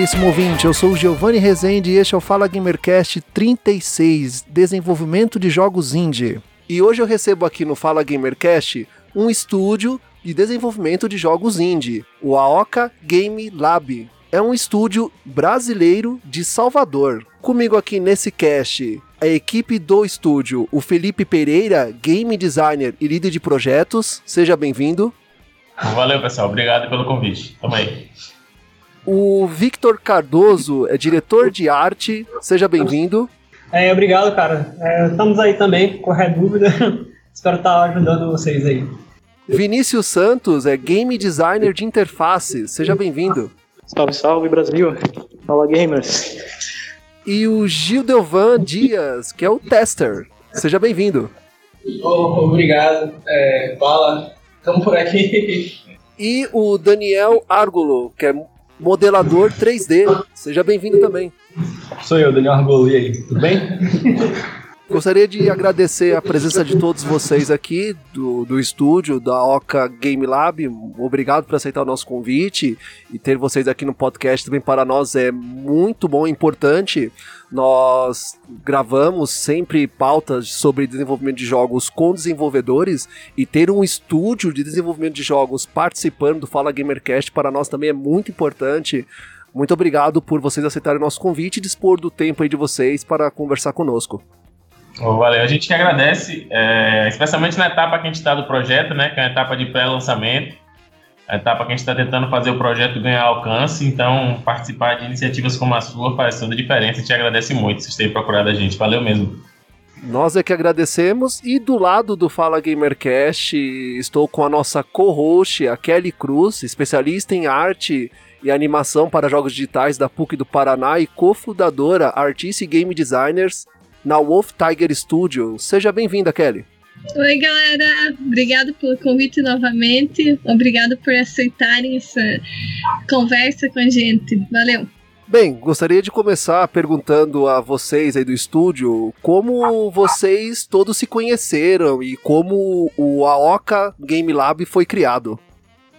Caríssimo ouvinte, eu sou o Giovanni Rezende e este é o Fala Gamercast 36, Desenvolvimento de Jogos Indie. E hoje eu recebo aqui no Fala Gamercast um estúdio de desenvolvimento de jogos indie, o Aoka Game Lab. É um estúdio brasileiro de Salvador. Comigo aqui nesse cast, a equipe do estúdio, o Felipe Pereira, game designer e líder de projetos. Seja bem-vindo. Valeu, pessoal. Obrigado pelo convite. Tamo aí. O Victor Cardoso é diretor de arte. Seja bem-vindo. É, obrigado, cara. É, estamos aí também, qualquer dúvida. Espero estar ajudando vocês aí. Vinícius Santos é game designer de interface. Seja bem-vindo. Salve, salve, Brasil. Fala, gamers. E o Gil Delvan Dias, que é o tester. Seja bem-vindo. Oh, obrigado. É, fala, estamos por aqui. E o Daniel Argolo, que é modelador 3D. Seja bem-vindo também. Sou eu, Daniel Argolo, e aí, tudo bem? Gostaria de agradecer a presença de todos vocês aqui do, do estúdio da Oca Game Lab. Obrigado por aceitar o nosso convite e ter vocês aqui no podcast também para nós é muito bom e importante. Nós gravamos sempre pautas sobre desenvolvimento de jogos com desenvolvedores e ter um estúdio de desenvolvimento de jogos participando do Fala Gamercast para nós também é muito importante. Muito obrigado por vocês aceitarem o nosso convite e dispor do tempo aí de vocês para conversar conosco. Valeu, a gente que agradece, é, especialmente na etapa que a gente está do projeto, né, que é a etapa de pré-lançamento, a etapa que a gente está tentando fazer o projeto ganhar alcance, então participar de iniciativas como a sua faz toda a diferença, gente agradece muito vocês terem procurado a gente, valeu mesmo. Nós é que agradecemos. E do lado do Fala Gamercast estou com a nossa co-host, a Kelly Cruz, especialista em arte e animação para jogos digitais da PUC do Paraná e cofundadora Artist Game Designers na Wolf Tiger Studio. Seja bem-vinda, Kelly. Oi, galera. Obrigado pelo convite novamente. Obrigado por aceitarem essa conversa com a gente. Valeu. Bem, gostaria de começar perguntando a vocês aí do estúdio como vocês todos se conheceram e como o Aoka Game Lab foi criado.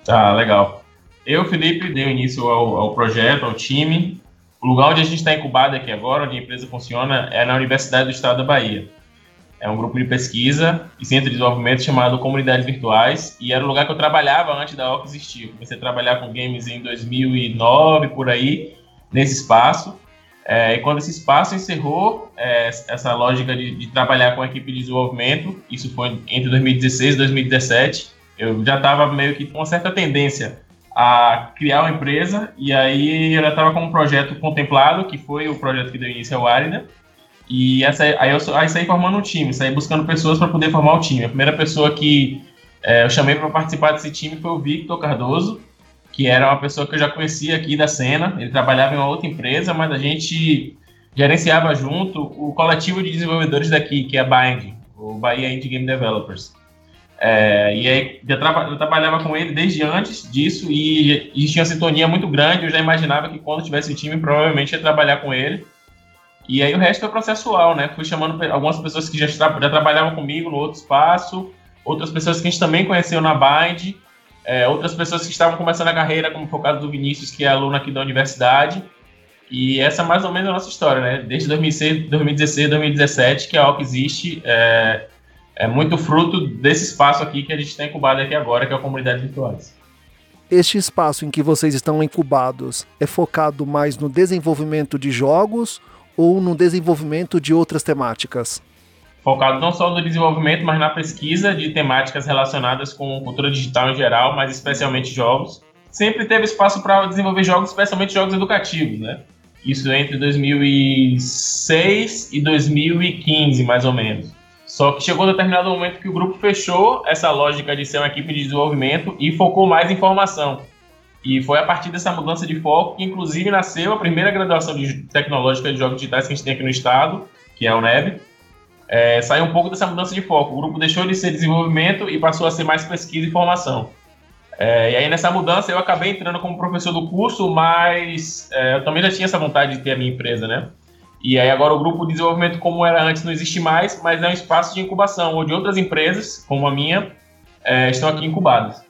Ah, legal. Eu, Felipe, dei início ao, ao projeto, ao time, o lugar onde a gente está incubado aqui agora, onde a empresa funciona, é na Universidade do Estado da Bahia. É um grupo de pesquisa e centro de desenvolvimento chamado Comunidades Virtuais, e era o lugar que eu trabalhava antes da OC existir. comecei a trabalhar com games em 2009, por aí, nesse espaço. É, e quando esse espaço encerrou é, essa lógica de, de, trabalhar com a equipe de desenvolvimento, isso foi entre 2016 e 2017, eu já estava meio que com uma certa tendência a criar uma empresa e aí já estava com um projeto contemplado, que foi o projeto que deu início ao Arina. E essa, aí eu aí saí formando um time, saí buscando pessoas para poder formar o time. A primeira pessoa que é, eu chamei para participar desse time foi o Victor Cardoso, que era uma pessoa que eu já conhecia aqui da cena. Ele trabalhava em uma outra empresa, mas a gente gerenciava junto o coletivo de desenvolvedores daqui, que é a Bind, o Bahia Indie Game Developers. É, e aí eu, traba, eu, trabalhava com ele desde antes disso e, e tinha sintonia muito grande. Eu já imaginava que quando tivesse time, provavelmente ia trabalhar com ele. E aí o resto foi processual, né? Fui chamando algumas pessoas que já, já trabalhavam comigo no outro espaço, outras pessoas que a gente também conheceu na Bind, é, outras pessoas que estavam começando a carreira, como foi o caso do Vinícius, que é aluno aqui da universidade. E essa é mais ou menos a nossa história, né? Desde 2006, 2016, 2017, que a OC existe. É, é muito fruto desse espaço aqui que a gente está incubado aqui agora, que é a comunidade virtuais. Este espaço em que vocês estão incubados é focado mais no desenvolvimento de jogos ou no desenvolvimento de outras temáticas? Focado não só no desenvolvimento, mas na pesquisa de temáticas relacionadas com cultura digital em geral, mas especialmente jogos. Sempre teve espaço para desenvolver jogos, especialmente jogos educativos, né? Isso entre 2006 e 2015, mais ou menos. Só que chegou um determinado momento que o grupo fechou essa lógica de ser uma equipe de desenvolvimento e focou mais em formação. E foi a partir dessa mudança de foco que, inclusive, nasceu a primeira graduação de tecnológica de jogos digitais que a gente tem aqui no estado, que é o NEB. É, saiu um pouco dessa mudança de foco. O grupo deixou de ser desenvolvimento e passou a ser mais pesquisa e formação. É, e aí, nessa mudança, eu acabei entrando como professor do curso, mas é, eu também já tinha essa vontade de ter a minha empresa, né? E aí, agora, o grupo de desenvolvimento, como era antes, não existe mais, mas é um espaço de incubação, onde outras empresas, como a minha, é, estão aqui incubadas.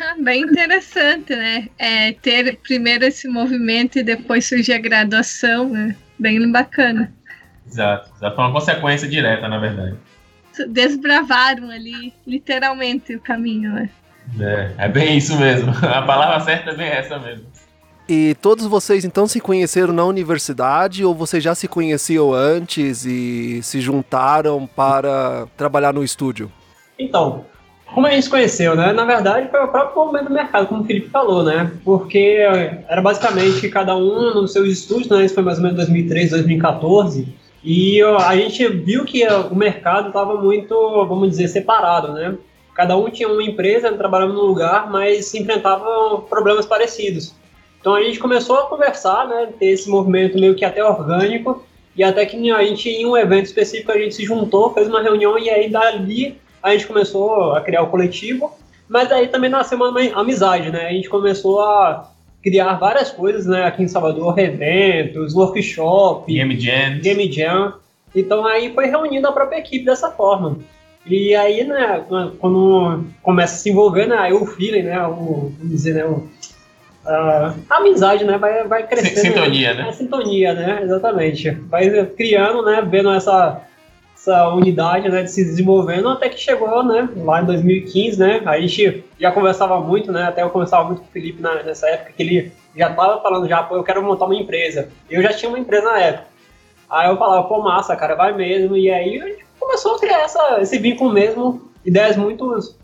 Ah, bem interessante, né? É, ter primeiro esse movimento e depois surgir a graduação, né? Bem bacana. Exato, exato. Foi uma consequência direta, na verdade. Desbravaram ali, literalmente, o caminho, né? É, é bem isso mesmo. A palavra certa é bem essa mesmo. E todos vocês então se conheceram na universidade ou vocês já se conheciam antes e se juntaram para trabalhar no estúdio? Então, como a gente se conheceu, né? Na verdade, foi o próprio momento do mercado, como o Felipe falou, né? Porque era basicamente cada um nos seus estudos, né? Isso foi mais ou menos 2013, 2014. E a gente viu que o mercado estava muito, vamos dizer, separado, né? Cada um tinha uma empresa, trabalhando num lugar, mas se enfrentavam problemas parecidos. Então a gente começou a conversar, né? Ter esse movimento meio que até orgânico. E até que a gente, em um evento específico, a gente se juntou, fez uma reunião e aí dali a gente começou a criar o coletivo, mas aí também nasceu uma amizade, né? A gente começou a criar várias coisas, né? Aqui em Salvador, eventos, workshop, Game Jam. Game Jam. Então aí foi reunindo a própria equipe dessa forma. E aí, né, quando começa a se envolver, né, aí o feeling, né, o, vamos dizer, né, o, a amizade, né, vai, vai crescendo. Sintonia, né? A sintonia, né, exatamente. Vai criando, né, vendo essa essa unidade, né, de se desenvolvendo até que chegou, né, lá em 2015, né, a gente já conversava muito, né, até eu conversava muito com o Felipe na, nessa época, que ele já estava falando já, pô, eu quero montar uma empresa. Eu já tinha uma empresa na época. Aí eu falava, pô, massa, cara, vai mesmo. E aí a gente começou a criar essa, esse vínculo mesmo, ideias muito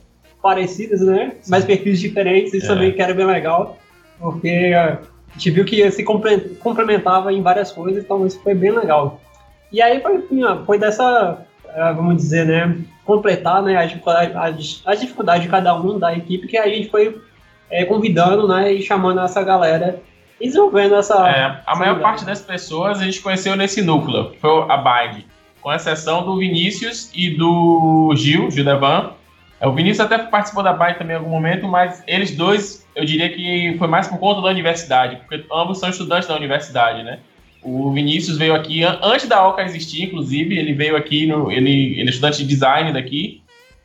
parecidas, né, mas perfis diferentes, isso é. também que era bem legal, porque a gente viu que se complementava em várias coisas, então isso foi bem legal. E aí foi, foi dessa, é, vamos dizer, né, completar né, as, dificuldades, as dificuldades de cada um da equipe que a gente foi é, convidando né, e chamando essa galera e desenvolvendo essa. É, a maior parte das pessoas a gente conheceu nesse núcleo, que foi a Bind, com exceção do Vinícius e do Gil, Gil Devan. É, o Vinícius até participou da Bind também em algum momento, mas eles dois, eu diria que foi mais por conta da universidade, porque ambos são estudantes da universidade, né? O Vinícius veio aqui antes da Oca existir, inclusive, ele veio aqui, no, ele, ele é estudante de design daqui,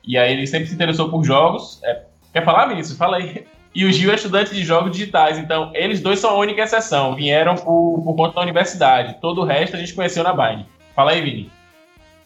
e aí ele sempre se interessou por jogos. É, quer falar, Vinícius? Fala aí. E o Gil é estudante de jogos digitais, então eles dois são a única exceção, vieram por, por conta da universidade. Todo o resto a gente conheceu na Bind. Fala aí, Vini.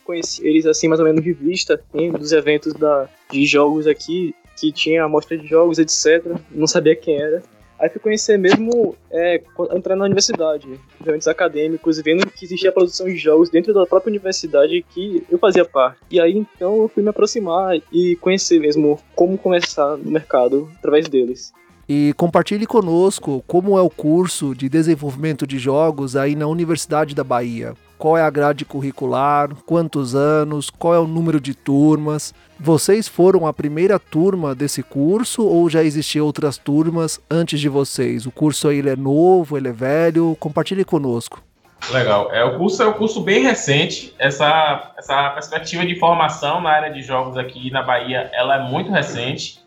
Conheci eles assim, mais ou menos de vista, em dos eventos da, de jogos aqui, que tinha amostra de jogos, etc. Não sabia quem era. Aí fui conhecer mesmo é, entrando na universidade, eventos acadêmicos, vendo que existia produção de jogos dentro da própria universidade que eu fazia parte. E aí então eu fui me aproximar e conhecer mesmo como começar no mercado através deles. E compartilhe conosco como é o curso de desenvolvimento de jogos aí na Universidade da Bahia qual é a grade curricular, quantos anos, qual é o número de turmas. Vocês foram a primeira turma desse curso ou já existiam outras turmas antes de vocês? O curso ele é novo, ele é velho? Compartilhe conosco. Legal. É, o curso é um curso bem recente. Essa, essa perspectiva de formação na área de jogos aqui na Bahia, ela é muito recente.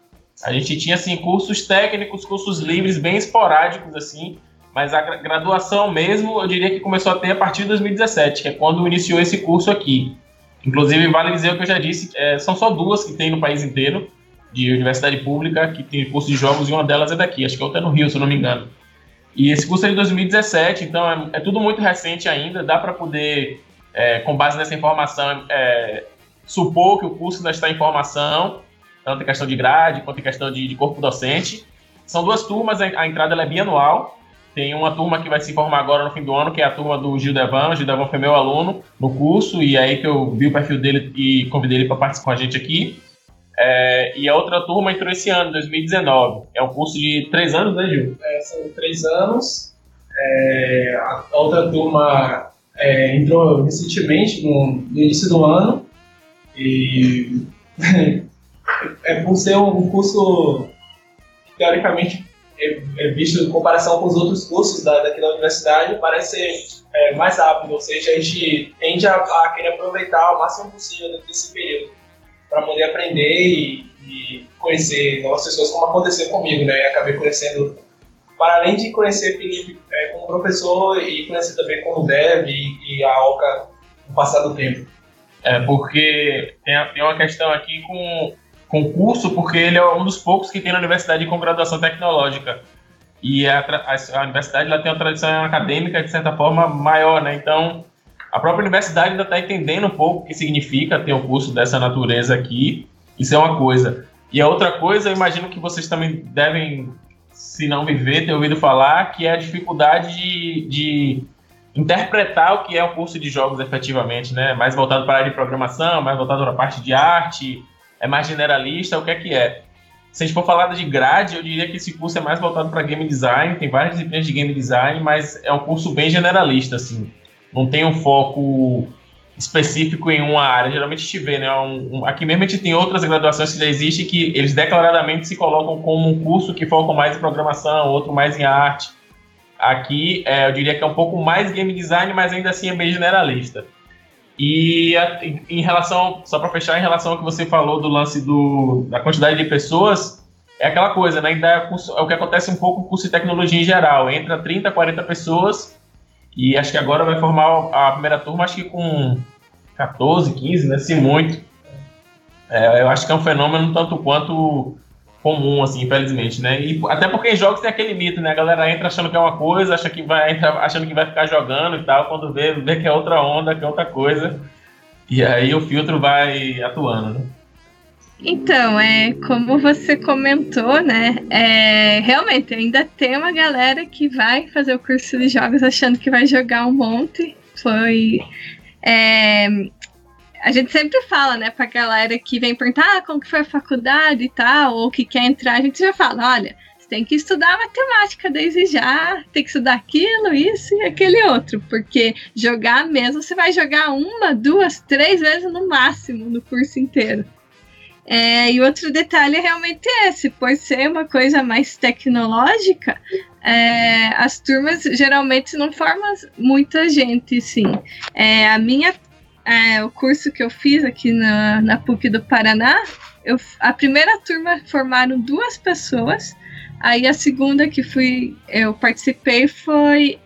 A gente tinha assim cursos técnicos, cursos livres bem esporádicos assim, mas a graduação mesmo, eu diria que começou a ter a partir de 2017, que é quando iniciou esse curso aqui. Inclusive, vale dizer o que eu já disse, é, são só duas que tem no país inteiro, de universidade pública, que tem curso de jogos, e uma delas é daqui, acho que outra é no Rio, se eu não me engano. E esse curso é de 2017, então é, é tudo muito recente ainda, dá para poder, é, com base nessa informação, é, supor que o curso ainda está em formação, tanto em questão de grade quanto em questão de, de corpo docente. São duas turmas, a, entrada é bianual, tem uma turma que vai se formar agora no fim do ano, que é a turma do Gil Devan. O Gil Devan foi meu aluno no curso, e aí que eu vi o perfil dele e convidei ele para participar com a gente aqui. É, e a outra turma entrou esse ano, 2019. É um curso de três anos, né, Gil? É, são três anos. É, a outra turma é, entrou recentemente, no, no, início do ano. E é por ser um curso que, teoricamente, é, é visto em comparação com os outros cursos da, daqui da universidade, parece ser é, mais rápido, ou seja, a gente tende a, a querer aproveitar o máximo possível desse período para poder aprender e, e, conhecer novas pessoas, como aconteceu comigo, né? Acabei conhecendo, para além de conhecer Felipe é, como professor e conhecer também como dev e, e a Oca no passar do tempo. É, porque tem, tem uma questão aqui com concurso, porque ele é um dos poucos que tem na universidade com graduação tecnológica. E a, a, a universidade ela tem uma tradição acadêmica, de certa forma, maior, né? Então, a própria universidade ainda está entendendo um pouco o que significa ter um curso dessa natureza aqui. Isso é uma coisa. E a outra coisa, eu imagino que vocês também devem, se não viver, ter ouvido falar, que é a dificuldade de, de interpretar o que é o curso de jogos efetivamente, né? Mais voltado para a área de programação, mais voltado para a parte de arte, é mais generalista, o que é que é? Se a gente for falar de grade, eu diria que esse curso é mais voltado para game design, tem várias disciplinas de game design, mas é um curso bem generalista, assim. Não tem um foco específico em uma área. Geralmente a gente vê, né? Um, um, aqui mesmo a gente tem outras graduações que já existem que eles declaradamente se colocam como um curso que foca mais em programação, outro mais em arte. Aqui é, eu diria que é um pouco mais game design, mas ainda assim é bem generalista. E em relação, só para fechar, em relação ao que você falou do lance do, da quantidade de pessoas, é aquela coisa, né? Ainda é, é o que acontece um pouco com o curso de tecnologia em geral. Entra 30, 40 pessoas e acho que agora vai formar a primeira turma, acho que com 14, 15, né? Se muito. É, eu acho que é um fenômeno tanto quanto comum, assim, infelizmente, né? E até porque em jogos tem aquele mito, né? A galera entra achando que é uma coisa, acha que vai, entra achando que vai ficar jogando e tal, quando vê, vê que é outra onda, que é outra coisa. E aí o filtro vai atuando, né? Então, é como você comentou, né? É, realmente ainda tem uma galera que vai fazer o curso de jogos achando que vai jogar um monte. Foi é, a gente sempre fala, né, pra galera que vem perguntar ah, como que foi a faculdade e tal, ou que quer entrar, a gente já fala, olha, você tem que estudar matemática desde já, tem que estudar aquilo, isso e aquele outro, porque jogar mesmo, você vai jogar uma, duas, três vezes no máximo no curso inteiro. É, e outro detalhe é realmente esse, por ser uma coisa mais tecnológica, é, as turmas geralmente não formam muita gente, sim. É, a minha é, o curso que eu fiz aqui na, na PUC do Paraná, eu, a primeira turma formaram duas pessoas, aí a segunda que fui, eu participei foi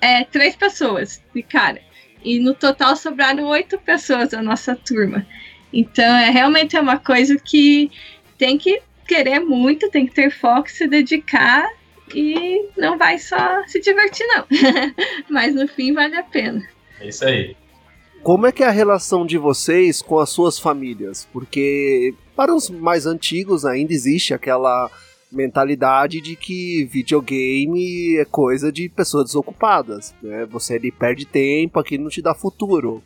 é, três pessoas de cara. E no total sobraram oito pessoas da nossa turma. Então é realmente é uma coisa que tem que querer muito, tem que ter foco, se dedicar e não vai só se divertir, não. Mas no fim vale a pena. É isso aí. Como é que é a relação de vocês com as suas famílias? Porque para os mais antigos ainda existe aquela mentalidade de que videogame é coisa de pessoas desocupadas, né? Você ali perde tempo, aquilo não te dá futuro.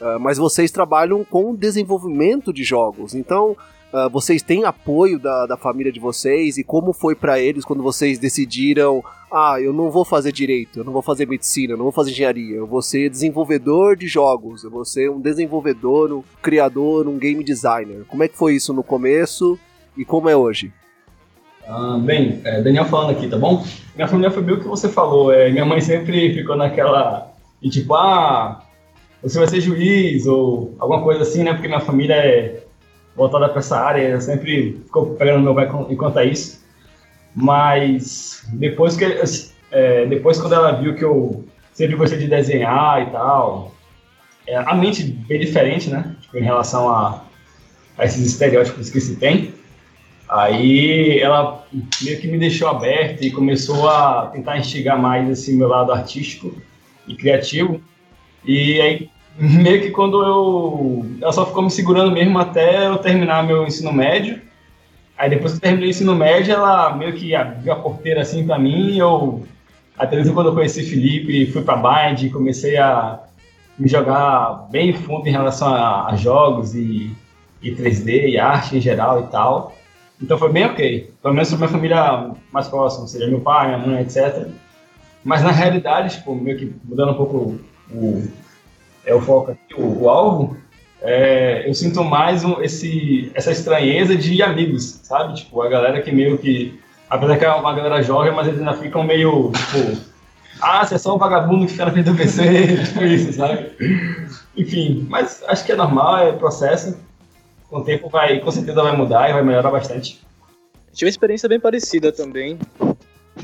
Uh, mas vocês trabalham com desenvolvimento de jogos, então uh, vocês têm apoio da, da família de vocês e como foi para eles quando vocês decidiram ah, eu não vou fazer direito, eu não vou fazer medicina, eu não vou fazer engenharia, eu vou ser desenvolvedor de jogos, eu vou ser um desenvolvedor, um criador, um game designer. Como é que foi isso no começo e como é hoje? Ah, bem, é, Daniel falando aqui, tá bom? Minha família foi bem o que você falou. É, minha mãe sempre ficou naquela. E tipo, ah, você vai ser juiz ou alguma coisa assim, né? Porque minha família é voltada para essa área, sempre ficou pegando meu pai enquanto a isso. Mas depois que é, depois quando ela viu que eu sempre gostei de desenhar e tal, é, a mente bem diferente, né? Tipo, em relação a, a esses estereótipos que se tem. Aí ela meio que me deixou aberto e começou a tentar instigar mais esse meu lado artístico e criativo. E aí meio que quando eu ela só ficou me segurando mesmo até eu terminar meu ensino médio. Aí depois que eu terminei o ensino médio, ela meio que abriu a porteira assim para mim eu, até mesmo quando eu conheci Felipe, fui para Bind e comecei a me jogar bem fundo em relação a, a jogos e, e 3D e arte em geral e tal. Então foi bem ok. Pelo menos para minha família mais próxima, seja, meu pai, minha mãe, etc. Mas na realidade, tipo, meio que mudando um pouco o, é o foco aqui, o, o alvo, é, eu sinto mais um, esse, essa estranheza de amigos, sabe? Tipo, a galera que meio que. Apesar que é uma galera jovem, mas eles ainda ficam meio, tipo. Ah, você é só um vagabundo que fica na frente do PC, tipo isso, sabe? Enfim, mas acho que é normal, é processo. Com o tempo vai, com certeza vai mudar e vai melhorar bastante. Tive uma experiência bem parecida também,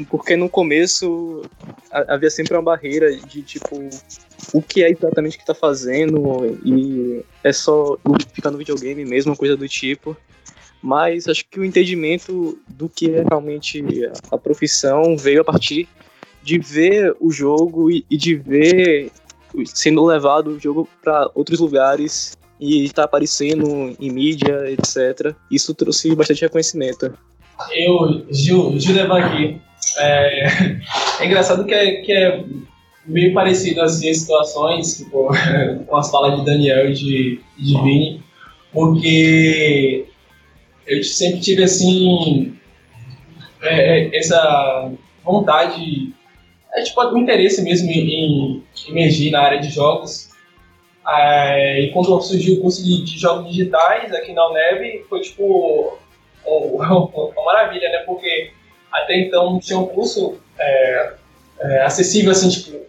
porque no começo havia sempre uma barreira de tipo o que é exatamente que tá fazendo e é só ficar no videogame mesmo, coisa do tipo. Mas acho que o entendimento do que é realmente a profissão veio a partir de ver o jogo e, de ver sendo levado o jogo para outros lugares e estar tá aparecendo em mídia, etc. Isso trouxe bastante reconhecimento. Eu, Gil, Gil aqui. É, é engraçado que é, que é meio parecido assim as situações, tipo, com as falas de Daniel e de, de Vini, porque eu sempre tive assim é, é essa vontade, é tipo um interesse mesmo em, em emergir na área de jogos. É, e quando surgiu o curso de, de, jogos digitais aqui na UNEB, foi tipo uma, uma maravilha, né? Porque até então tinha um curso é, é, acessível, assim, tipo,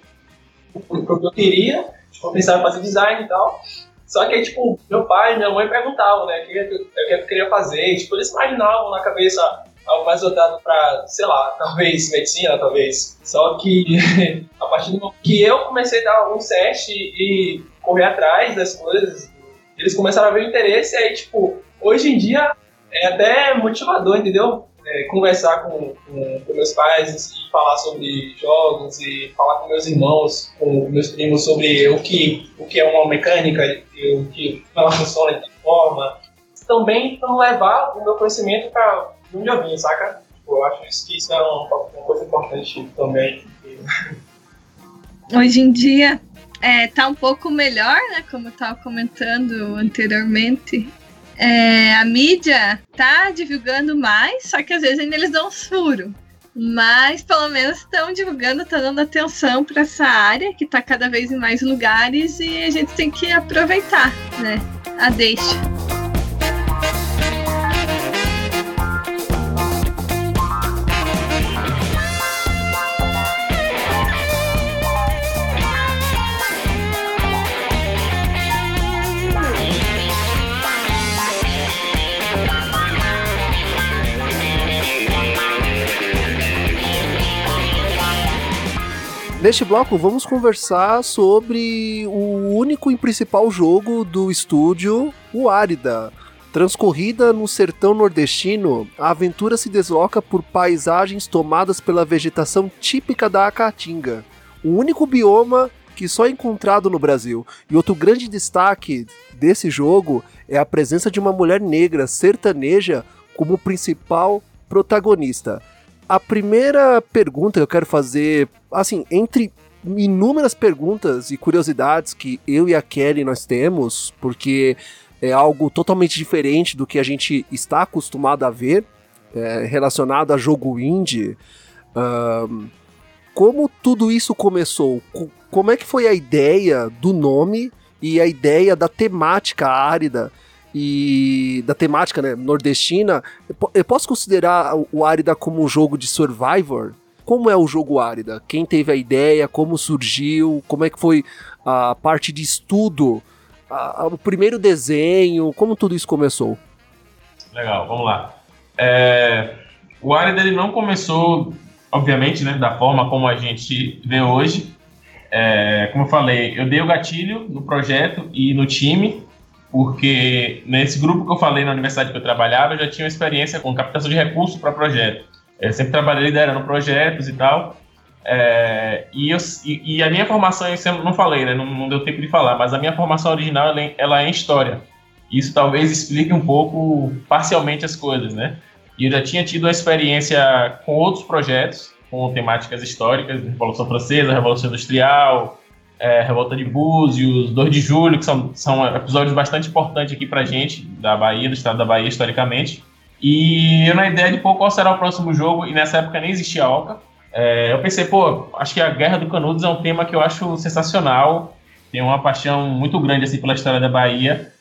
pro que eu queria, tipo, eu pensava em fazer design e tal. Só que aí, tipo, meu pai e minha mãe perguntavam, né, o que, que, eu queria fazer. Tipo, eles imaginavam na cabeça algo mais voltado pra, sei lá, talvez medicina, talvez. Só que a partir do momento que eu comecei a dar um set e correr atrás das coisas, eles começaram a ver o interesse, e aí, tipo, hoje em dia é até motivador, entendeu? É, conversar com, com, com, meus pais e falar sobre jogos e falar com meus irmãos, com meus primos sobre o que, o que é uma mecânica e o que ela funciona de forma. Também então, levar o meu conhecimento para eu vim, saca? Tipo, eu acho que isso é uma, uma coisa importante também. Hoje em dia é, tá um pouco melhor, né? Como eu estava comentando anteriormente é, a mídia tá divulgando mais, só que às vezes ainda eles dão uns furos. Mas pelo menos estão divulgando, estão dando atenção para essa área que está cada vez em mais lugares e a gente tem que aproveitar, né? A deixa. Neste bloco, vamos conversar sobre o único e principal jogo do estúdio, o Árida. Transcorrida no sertão nordestino, a aventura se desloca por paisagens tomadas pela vegetação típica da Caatinga, o único bioma que só é encontrado no Brasil. E outro grande destaque desse jogo é a presença de uma mulher negra sertaneja como principal protagonista. A primeira pergunta que eu quero fazer, assim, entre inúmeras perguntas e curiosidades que eu e a Kelly nós temos, porque é algo totalmente diferente do que a gente está acostumado a ver é, relacionado a jogo indie. Um, como tudo isso começou? Como é que foi a ideia do nome e a ideia da temática árida e da temática né, nordestina, eu posso considerar o Árida como um jogo de Survivor? Como é o jogo Árida? Quem teve a ideia? Como surgiu? Como é que foi a parte de estudo? A, o primeiro desenho? Como tudo isso começou? Legal, vamos lá. É, o Árida ele não começou, obviamente, né, da forma como a gente vê hoje. É, como eu falei, eu dei o gatilho no projeto e no time, porque nesse grupo que eu falei na universidade que eu trabalhava, eu já tinha experiência com captação de recursos para projeto. Eu sempre trabalhei liderando projetos e tal. É, e, eu, e, e, a minha formação, eu não falei, né, não, não, deu tempo de falar, mas a minha formação original ela, é, ela é em História. Isso talvez explique um pouco, parcialmente, as coisas, né? E eu já tinha tido uma experiência com outros projetos, com temáticas históricas, Revolução Francesa, Revolução Industrial, é, Revolta de Búzios, 2 de Julho, que são, são episódios bastante importantes aqui pra gente, da Bahia, do estado da Bahia, historicamente. E eu, na ideia de pô, qual será o próximo jogo, e nessa época nem existia Alca, é, eu pensei, pô, acho que a Guerra do Canudos é um tema que eu acho sensacional, tenho uma paixão muito grande assim pela história da Bahia,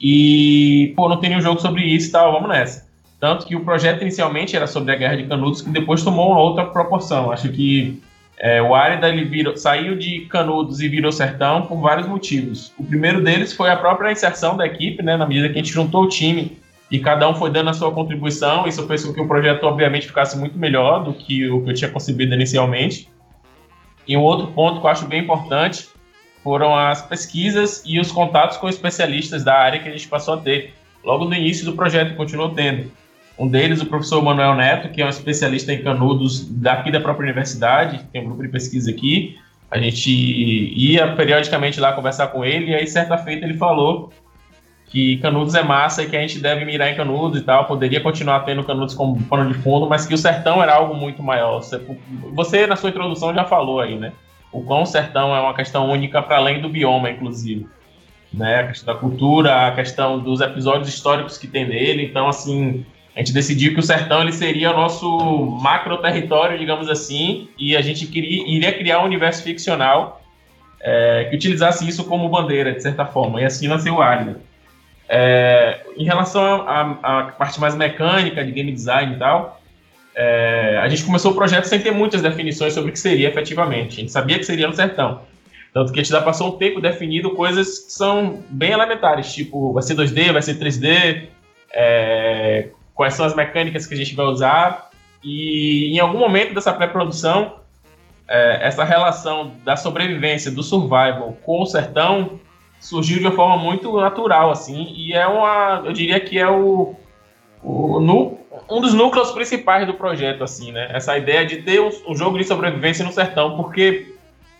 E, pô, não tem nenhum jogo sobre isso e tal, vamos nessa. Tanto que o projeto inicialmente era sobre a Guerra de Canudos, que depois tomou uma outra proporção. Acho que é, o Árida ele virou, saiu de Canudos e virou Sertão por vários motivos. O primeiro deles foi a própria inserção da equipe, né, na medida que a gente juntou o time e cada um foi dando a sua contribuição. Isso fez com que o projeto, obviamente, ficasse muito melhor do que o que eu tinha concebido inicialmente. E um outro ponto que eu acho bem importante foram as pesquisas e os contatos com especialistas da área que a gente passou a ter logo no início do projeto, continuou tendo. Um deles, o professor Manuel Neto, que é um especialista em canudos daqui da própria universidade, tem um grupo de pesquisa aqui. A gente ia periodicamente lá conversar com ele, e aí, certa feita, ele falou que Canudos é massa e que a gente deve mirar em Canudos e tal. Poderia continuar tendo Canudos como pano de fundo, mas que o sertão era algo muito maior. Você, na sua introdução, já falou aí, né? O quão o sertão é uma questão única para além do bioma, inclusive. Né? A questão da cultura, a questão dos episódios históricos que tem nele. Então, assim, a gente decidiu que o sertão ele seria o nosso macro território, digamos assim, e a gente queria, iria criar um universo ficcional é, que utilizasse isso como bandeira, de certa forma, e assim nasceu o Águida. É, em relação à parte mais mecânica de game design e tal, é, a gente começou o projeto sem ter muitas definições sobre o que seria efetivamente. A gente sabia que seria no sertão. Tanto que a gente já passou um tempo definido coisas que são bem elementares, tipo, vai ser 2D, vai ser 3D, é, quais são as mecânicas que a gente vai usar. E em algum momento dessa pré-produção, é, essa relação da sobrevivência, do survival com o sertão surgiu de uma forma muito natural, assim, e é uma, eu diria que é o, o no, um dos núcleos principais do projeto, assim, né? Essa ideia de ter um, um jogo de sobrevivência no sertão, porque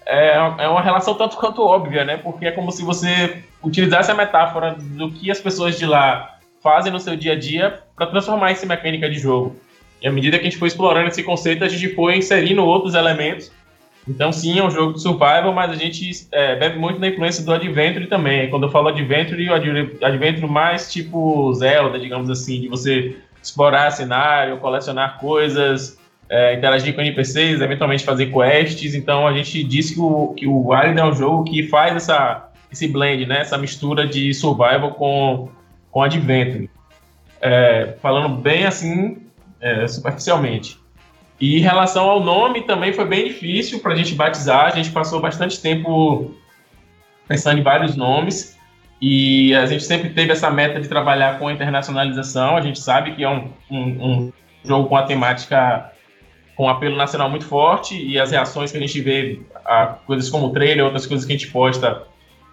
é, é uma relação tanto quanto óbvia, né? Porque é como se você utilizasse a metáfora do que as pessoas de lá fazem no seu dia a dia para transformar em mecânica de jogo. E à medida que a gente foi explorando esse conceito, a gente foi inserindo outros elementos. Então, sim, é um jogo de survival, mas a gente é, bebe muito da influência do Adventure também. Quando eu falo Adventure, o Adventure mais tipo Zelda, digamos assim, de você explorar cenário, colecionar coisas, é, interagir com NPCs, eventualmente fazer quests. Então, a gente disse que o, que o Wild é um jogo que faz essa, esse blend, né, essa mistura de survival com com Adventure. É, falando bem assim, é, superficialmente. E em relação ao nome, também foi bem difícil para a gente batizar. A gente passou bastante tempo pensando em vários nomes. E a gente sempre teve essa meta de trabalhar com a internacionalização. A gente sabe que é um, um, um jogo com a temática com um apelo nacional muito forte e as reações que a gente vê, a coisas como o trailer, outras coisas que a gente posta,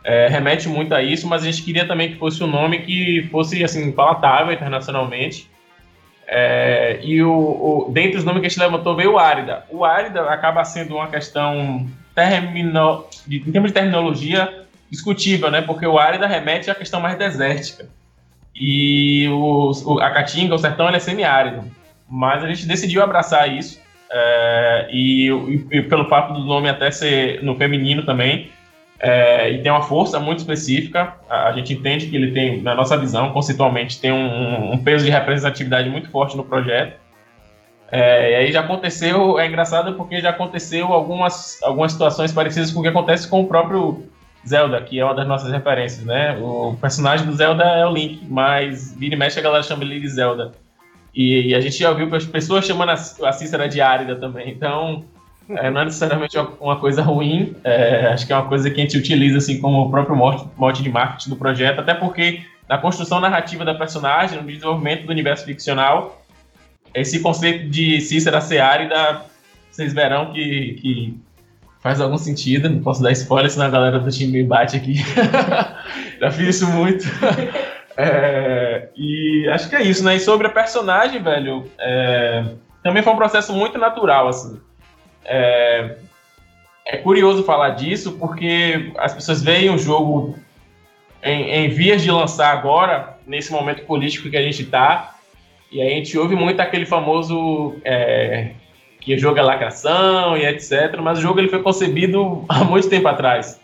é, remete muito a isso, mas a gente queria também que fosse um nome que fosse assim palatável internacionalmente. É, e o, o, dentre os nomes que a gente levantou veio o Árida. O Árida acaba sendo uma questão termino, de, em termos de terminologia discutível, né? Porque o Árida remete à questão mais desértica. E o, o, a Caatinga, o sertão, ele é semiárido. Mas a gente decidiu abraçar isso. É, e, e, pelo fato do nome até ser no feminino também, é, e tem uma força muito específica. A, a, gente entende que ele tem, na nossa visão, conceitualmente, tem um, um peso de representatividade muito forte no projeto. É, e aí já aconteceu, é engraçado porque já aconteceu algumas, algumas situações parecidas com o que acontece com o próprio Zelda, que é uma das nossas referências, né? O personagem do Zelda é o Link, mas vira e mexe a galera chama ele de Zelda. E, e a gente já ouviu as pessoas chamando a, a Cícera de Árida também. Então, é, não é necessariamente uma coisa ruim, é, acho que é uma coisa que a gente utiliza assim como o próprio mote, de marketing do projeto, até porque na construção narrativa da personagem, no desenvolvimento do universo ficcional, esse conceito de Cícera ser árida, vocês verão que, que faz algum sentido, não posso dar spoiler, senão a galera do time me bate aqui. Já fiz isso muito. É, e acho que é isso, né? E sobre a personagem, velho, é, também foi um processo muito natural, assim. É, é curioso falar disso porque as pessoas veem o jogo em, em vias de lançar agora, nesse momento político que a gente está, e a gente ouve muito aquele famoso é, que o jogo é lacração e etc. Mas o jogo ele foi concebido há muito tempo atrás.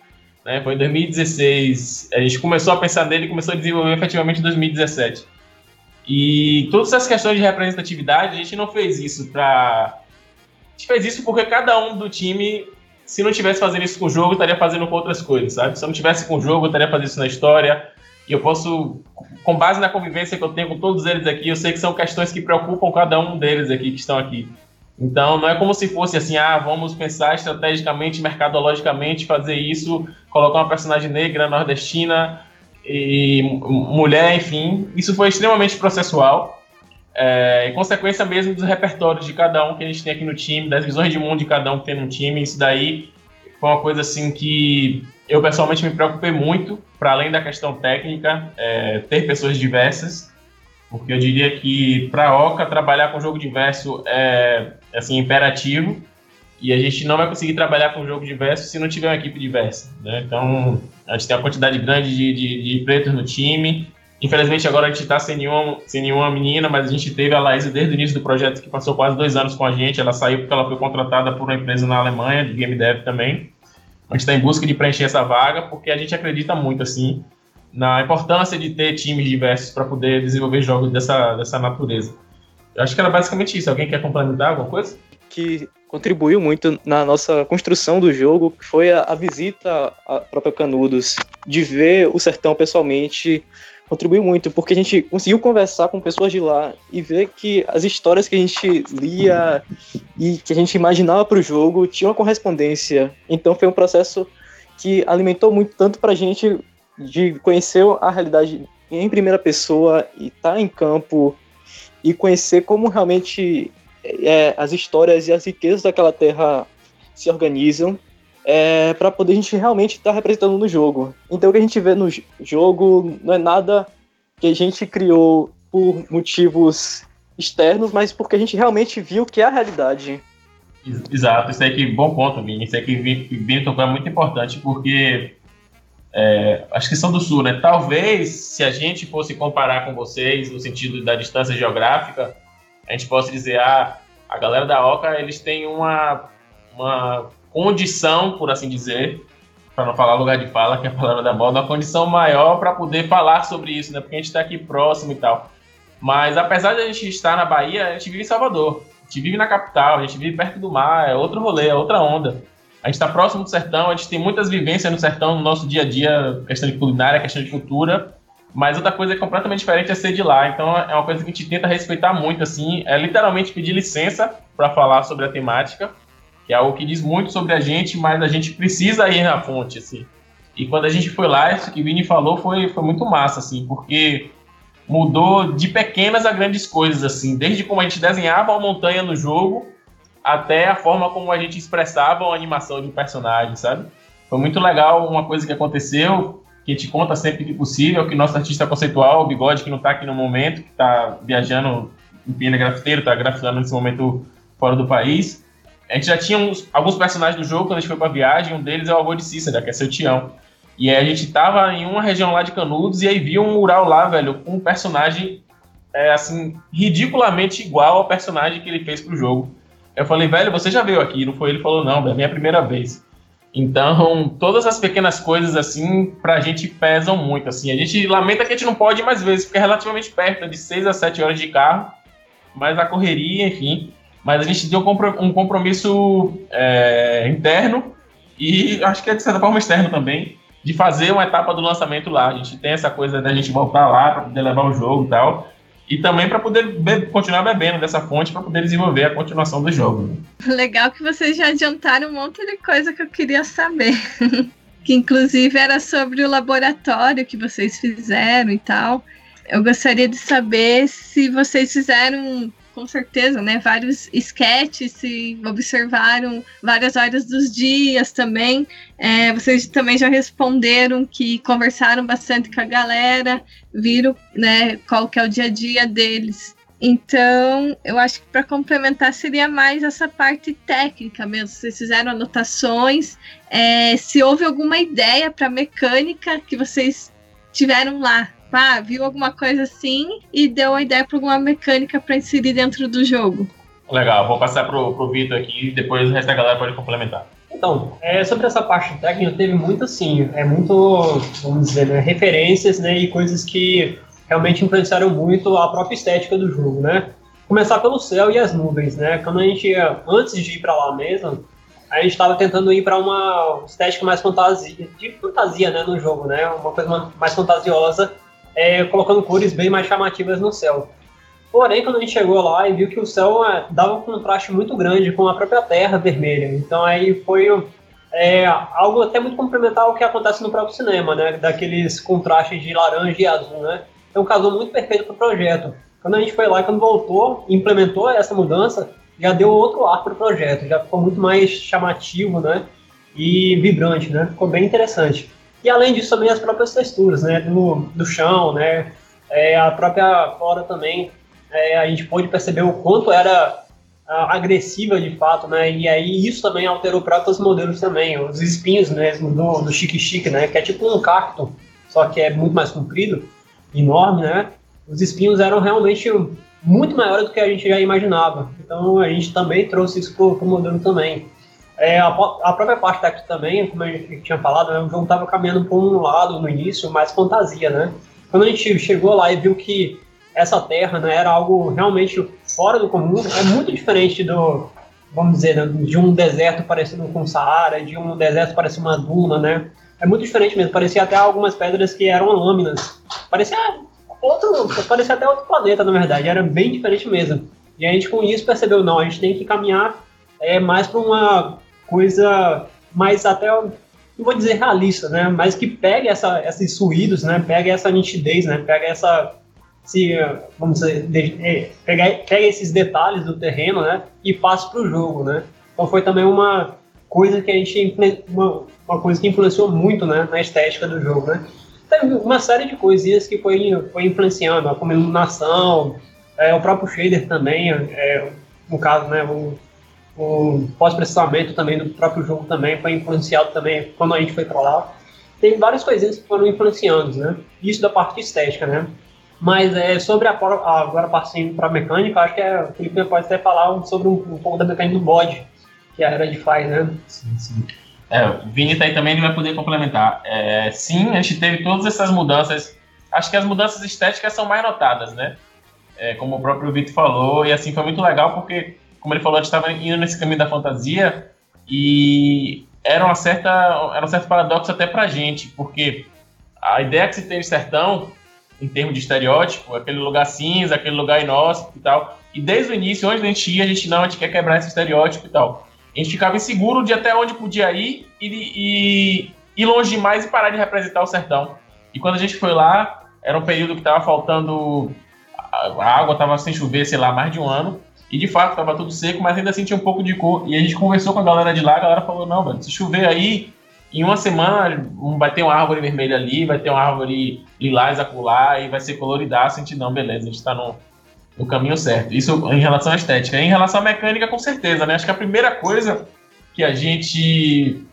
Né? Foi em 2016. A gente começou a pensar nele começou a desenvolver efetivamente em 2017. E todas essas questões de representatividade, a gente não fez isso para fez isso porque cada um do time, se não tivesse fazendo isso com o jogo, estaria fazendo com outras coisas, sabe? Se eu não tivesse com o jogo, estaria fazendo isso na história. E eu posso, com base na convivência que eu tenho com todos eles aqui, eu sei que são questões que preocupam cada um deles aqui que estão aqui. Então, não é como se fosse assim, ah, vamos pensar estrategicamente, mercadologicamente, fazer isso, colocar uma personagem negra, nordestina e mulher, enfim. Isso foi extremamente processual. É, em consequência mesmo dos repertórios de cada um que a gente tem aqui no time, das visões de mundo de cada um que tem no time, isso daí foi uma coisa assim que eu pessoalmente me preocupei muito, para além da questão técnica, é, ter pessoas diversas, porque eu diria que para a Oca trabalhar com jogo diverso é assim imperativo e a gente não vai conseguir trabalhar com jogo diverso se não tiver uma equipe diversa. Né? Então a gente tem uma quantidade grande de, de, de pretos no time. Infelizmente agora a gente está sem nenhuma, sem nenhuma menina, mas a gente teve a Laís desde o início do projeto, que passou quase dois anos com a gente. Ela saiu porque ela foi contratada por uma empresa na Alemanha, de game dev também. A gente está em busca de preencher essa vaga, porque a gente acredita muito, assim, na importância de ter times diversos para poder desenvolver jogos dessa, dessa natureza. Eu acho que era basicamente isso. Alguém quer complementar alguma coisa? Que contribuiu muito na nossa construção do jogo foi a, a visita à própria Canudos, de ver o sertão pessoalmente, contribuiu muito, porque a gente conseguiu conversar com pessoas de lá e ver que as histórias que a gente lia e que a gente imaginava para o jogo tinham uma correspondência. Então foi um processo que alimentou muito tanto para a gente de conhecer a realidade em primeira pessoa e estar tá em campo e conhecer como realmente é, as histórias e as riquezas daquela terra se organizam é, para poder a gente realmente estar tá representando no jogo. Então o que a gente vê no jogo não é nada que a gente criou por motivos externos, mas porque a gente realmente viu que é a realidade. Exato, isso aí que bom ponto, Vini. Isso aí que Vini tocou é muito importante, porque é, acho que são do sul, né? Talvez se a gente fosse comparar com vocês no sentido da distância geográfica, a gente possa dizer, ah, a galera da Oca, eles têm uma, uma condição, por assim dizer, para não falar lugar de fala, que é a palavra da moda, uma condição maior para poder falar sobre isso, né? Porque a gente está aqui próximo e tal. Mas apesar de a gente estar na Bahia, a gente vive em Salvador. A gente vive na capital, a gente vive perto do mar, é outro rolê, é outra onda. A gente está próximo do sertão, a gente tem muitas vivências no sertão no nosso dia a dia, questão de culinária, questão de cultura. Mas outra coisa é completamente diferente é ser de lá. Então é uma coisa que a gente tenta respeitar muito, assim. É literalmente pedir licença para falar sobre a temática, que é algo que diz muito sobre a gente, mas a gente precisa ir na fonte, assim. E quando a gente foi lá, isso que o Vini falou foi, foi muito massa, assim, porque mudou de pequenas a grandes coisas, assim. Desde como a gente desenhava uma montanha no jogo, até a forma como a gente expressava a animação de um personagem, sabe? Foi muito legal uma coisa que aconteceu, que a gente conta sempre que possível, que nosso artista conceitual, o Bigode, que não está aqui no momento, que está viajando, ele é grafiteiro, está grafitando nesse momento fora do país. A gente já tinha uns, alguns personagens do jogo quando a gente foi pra viagem, um deles é o avô de Cícera, que é seu Tião. E aí a gente tava em uma região lá de Canudos e aí viu um mural lá, velho, com um personagem, é, assim, ridiculamente igual ao personagem que ele fez pro jogo. Eu falei, velho, você já veio aqui? Não foi? Ele falou, não, é minha primeira vez. Então, todas as pequenas coisas, assim, pra gente pesam muito, assim. A gente lamenta que a gente não pode ir mais vezes, porque é relativamente perto, é de 6 a 7 horas de carro, mas a correria, enfim. Mas a gente deu um compromisso é, interno e acho que é de certa forma externo também, de fazer uma etapa do lançamento lá. A gente tem essa coisa da gente voltar lá para poder levar o jogo e tal e também para poder be continuar bebendo dessa fonte para poder desenvolver a continuação do jogo. Legal que vocês já adiantaram um monte de coisa que eu queria saber. que inclusive era sobre o laboratório que vocês fizeram e tal. Eu gostaria de saber se vocês fizeram com certeza, né? Vários sketches, se observaram várias horas dos dias também. É, vocês também já responderam que conversaram bastante com a galera, viram né, qual que é o dia a dia deles. Então, eu acho que para complementar seria mais essa parte técnica mesmo. Vocês fizeram anotações, é, se houve alguma ideia para mecânica que vocês tiveram lá, ah, viu alguma coisa assim e deu uma ideia para alguma mecânica para inserir dentro do jogo. Legal, vou passar pro, pro Vitor aqui e depois o resto da galera pode complementar. Então, é, sobre essa parte técnica, teve muito assim, é muito, vamos dizer, né, referências né, e coisas que realmente influenciaram muito a própria estética do jogo, né? Começar pelo céu e as nuvens, né? Quando a gente, antes de ir para lá mesmo, a gente estava tentando ir para uma estética mais fantasia, de fantasia, né, no jogo, né, uma coisa mais fantasiosa, é, colocando cores bem mais chamativas no céu. Porém, quando a gente chegou lá e viu que o céu é, dava um contraste muito grande com a própria terra vermelha, então aí foi é, algo até muito complementar ao que acontece no próprio cinema, né, daqueles contrastes de laranja e azul, né. Então casou muito perfeito para o projeto. Quando a gente foi lá e quando voltou, implementou essa mudança, já deu outro ar para o projeto, já ficou muito mais chamativo, né? E vibrante, né? Ficou bem interessante. E além disso, também as próprias texturas, né? Do, do chão, né? É, a própria flora também, é, a gente pôde perceber o quanto era a, agressiva de fato, né? E aí isso também alterou para os modelos também, os espinhos mesmo do, do chique chique, né? Que é tipo um cacto, só que é muito mais comprido, enorme, né? Os espinhos eram realmente muito maior do que a gente já imaginava. Então a gente também trouxe isso para o modelo também. É, a, a, própria parte daqui também, como a gente tinha falado, né, o jogo estava caminhando por um lado no início, mais fantasia, né? Quando a gente chegou lá e viu que essa terra né, era algo realmente fora do comum, é muito diferente do, vamos dizer, né, de um deserto parecido com o Saara, de um deserto parecido uma duna, né? É muito diferente mesmo, parecia até algumas pedras que eram lâminas. Parecia outro, parecia até outro planeta, na verdade, era bem diferente mesmo. E a gente com isso percebeu, não, a gente tem que caminhar é, mais para uma coisa mais até, não vou dizer realista, né, mas que pegue essa, esses suídos, né, pegue essa nitidez, né, pegue essa, se, vamos dizer, é, pega, pega esses detalhes do terreno, né, e passe para o jogo, né. Então foi também uma coisa que a gente, uma, uma coisa que influenciou muito, né, na estética do jogo, né? Uma série de coisinhas que foi, foi influenciando, a iluminação, é, o próprio shader também, é, no caso, né, o, o pós-processamento também do próprio jogo também foi influenciado também quando a gente foi para lá. Tem várias coisinhas que foram influenciando, né? Isso da parte estética, né? Mas é, sobre a, agora partindo para a mecânica, acho que é, o Felipe pode até falar sobre um, um pouco da mecânica do bode, que a Red faz, né? Sim, sim. É, o Vini tá aí também, ele vai poder complementar. É, sim, a gente teve todas essas mudanças. Acho que as mudanças estéticas são mais notadas, né? É, como o próprio Vitor falou, e assim foi muito legal porque, como ele falou, a gente estava indo nesse caminho da fantasia e era uma certa, era um certo paradoxo até pra gente, porque a ideia que se tem de sertão, em termos de estereótipo, aquele lugar cinza, aquele lugar inóspito e tal, e desde o início, onde a gente ia, a gente não, a gente quer quebrar esse estereótipo e tal a gente ficava inseguro de até onde podia ir e, ir longe demais e parar de representar o sertão. E quando a gente foi lá, era um período que estava faltando. A água estava sem chover, sei lá, mais de um ano. E de fato estava tudo seco, mas ainda sentia um pouco de cor. E a gente conversou com a galera de lá, a galera falou: não, velho, se chover aí, em uma semana vai ter uma árvore vermelha ali, vai ter uma árvore lilás acolá e vai ser coloridaço. A gente, não, beleza, a gente está no, no caminho certo. Isso em relação à estética. Em relação à mecânica, com certeza, né? Acho que a primeira coisa que a gente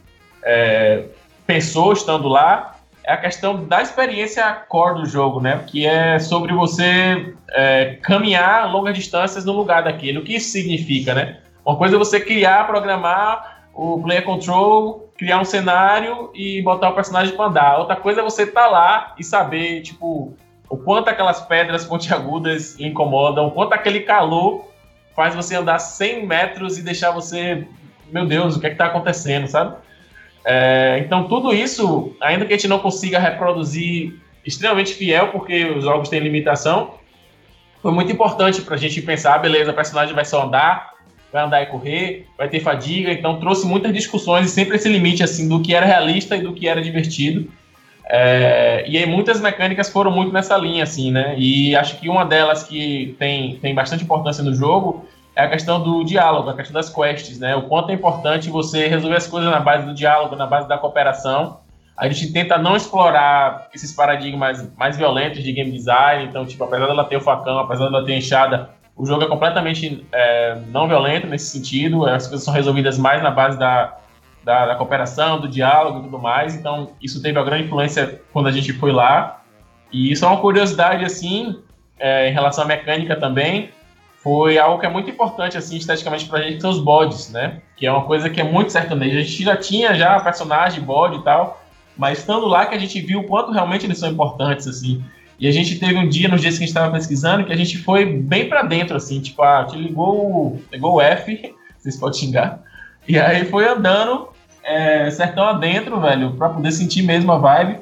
é, pensou estando lá é a questão da experiência core do jogo, né? Que é sobre você é, caminhar longas distâncias no lugar daquele. O que isso significa, né? Uma coisa é você criar, programar o player control, criar um cenário e botar o personagem para andar. Outra coisa é você estar tá lá e saber, tipo, o quanto aquelas pedras pontiagudas incomodam, o quanto aquele calor faz você andar 100 metros e deixar você, meu Deus, o que é está acontecendo, sabe? É, então tudo isso, ainda que a gente não consiga reproduzir extremamente fiel, porque os jogos têm limitação, foi muito importante para a gente pensar, beleza, o personagem vai só andar, vai andar e correr, vai ter fadiga, então trouxe muitas discussões e sempre esse limite assim do que era realista e do que era divertido. É, e aí muitas mecânicas foram muito nessa linha, assim, né? E acho que uma delas que tem, tem bastante importância no jogo é a questão do diálogo, a questão das quests, né? O quanto é importante você resolver as coisas na base do diálogo, na base da cooperação. A gente tenta não explorar esses paradigmas mais violentos de game design, então, tipo, apesar dela ter o facão, apesar dela ter enxada, o jogo é completamente é, não violento nesse sentido, as coisas são resolvidas mais na base da, da, da, cooperação, do diálogo e tudo mais. Então, isso teve uma grande influência quando a gente foi lá. E isso é uma curiosidade, assim, é, em relação à mecânica também. Foi algo que é muito importante, assim, esteticamente pra gente, que são os bodes, né? Que é uma coisa que é muito sertaneja. A gente já tinha já personagem, bode e tal, mas estando lá que a gente viu o quanto realmente eles são importantes, assim. E a gente teve um dia, nos dias que a gente estava pesquisando, que a gente foi bem para dentro, assim, tipo, ah, te ligou, ligou o F, vocês podem xingar, E aí foi andando é, sertão adentro, velho, pra poder sentir mesmo a vibe.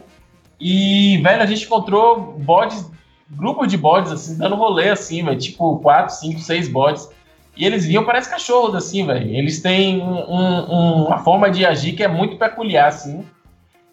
E, velho, a gente encontrou bodes, grupos de bodes, assim, dando rolê, assim, velho, tipo 4, 5, 6 bodes. E eles vinham, parece cachorros, assim, velho. Eles têm um, um, uma forma de agir que é muito peculiar, assim.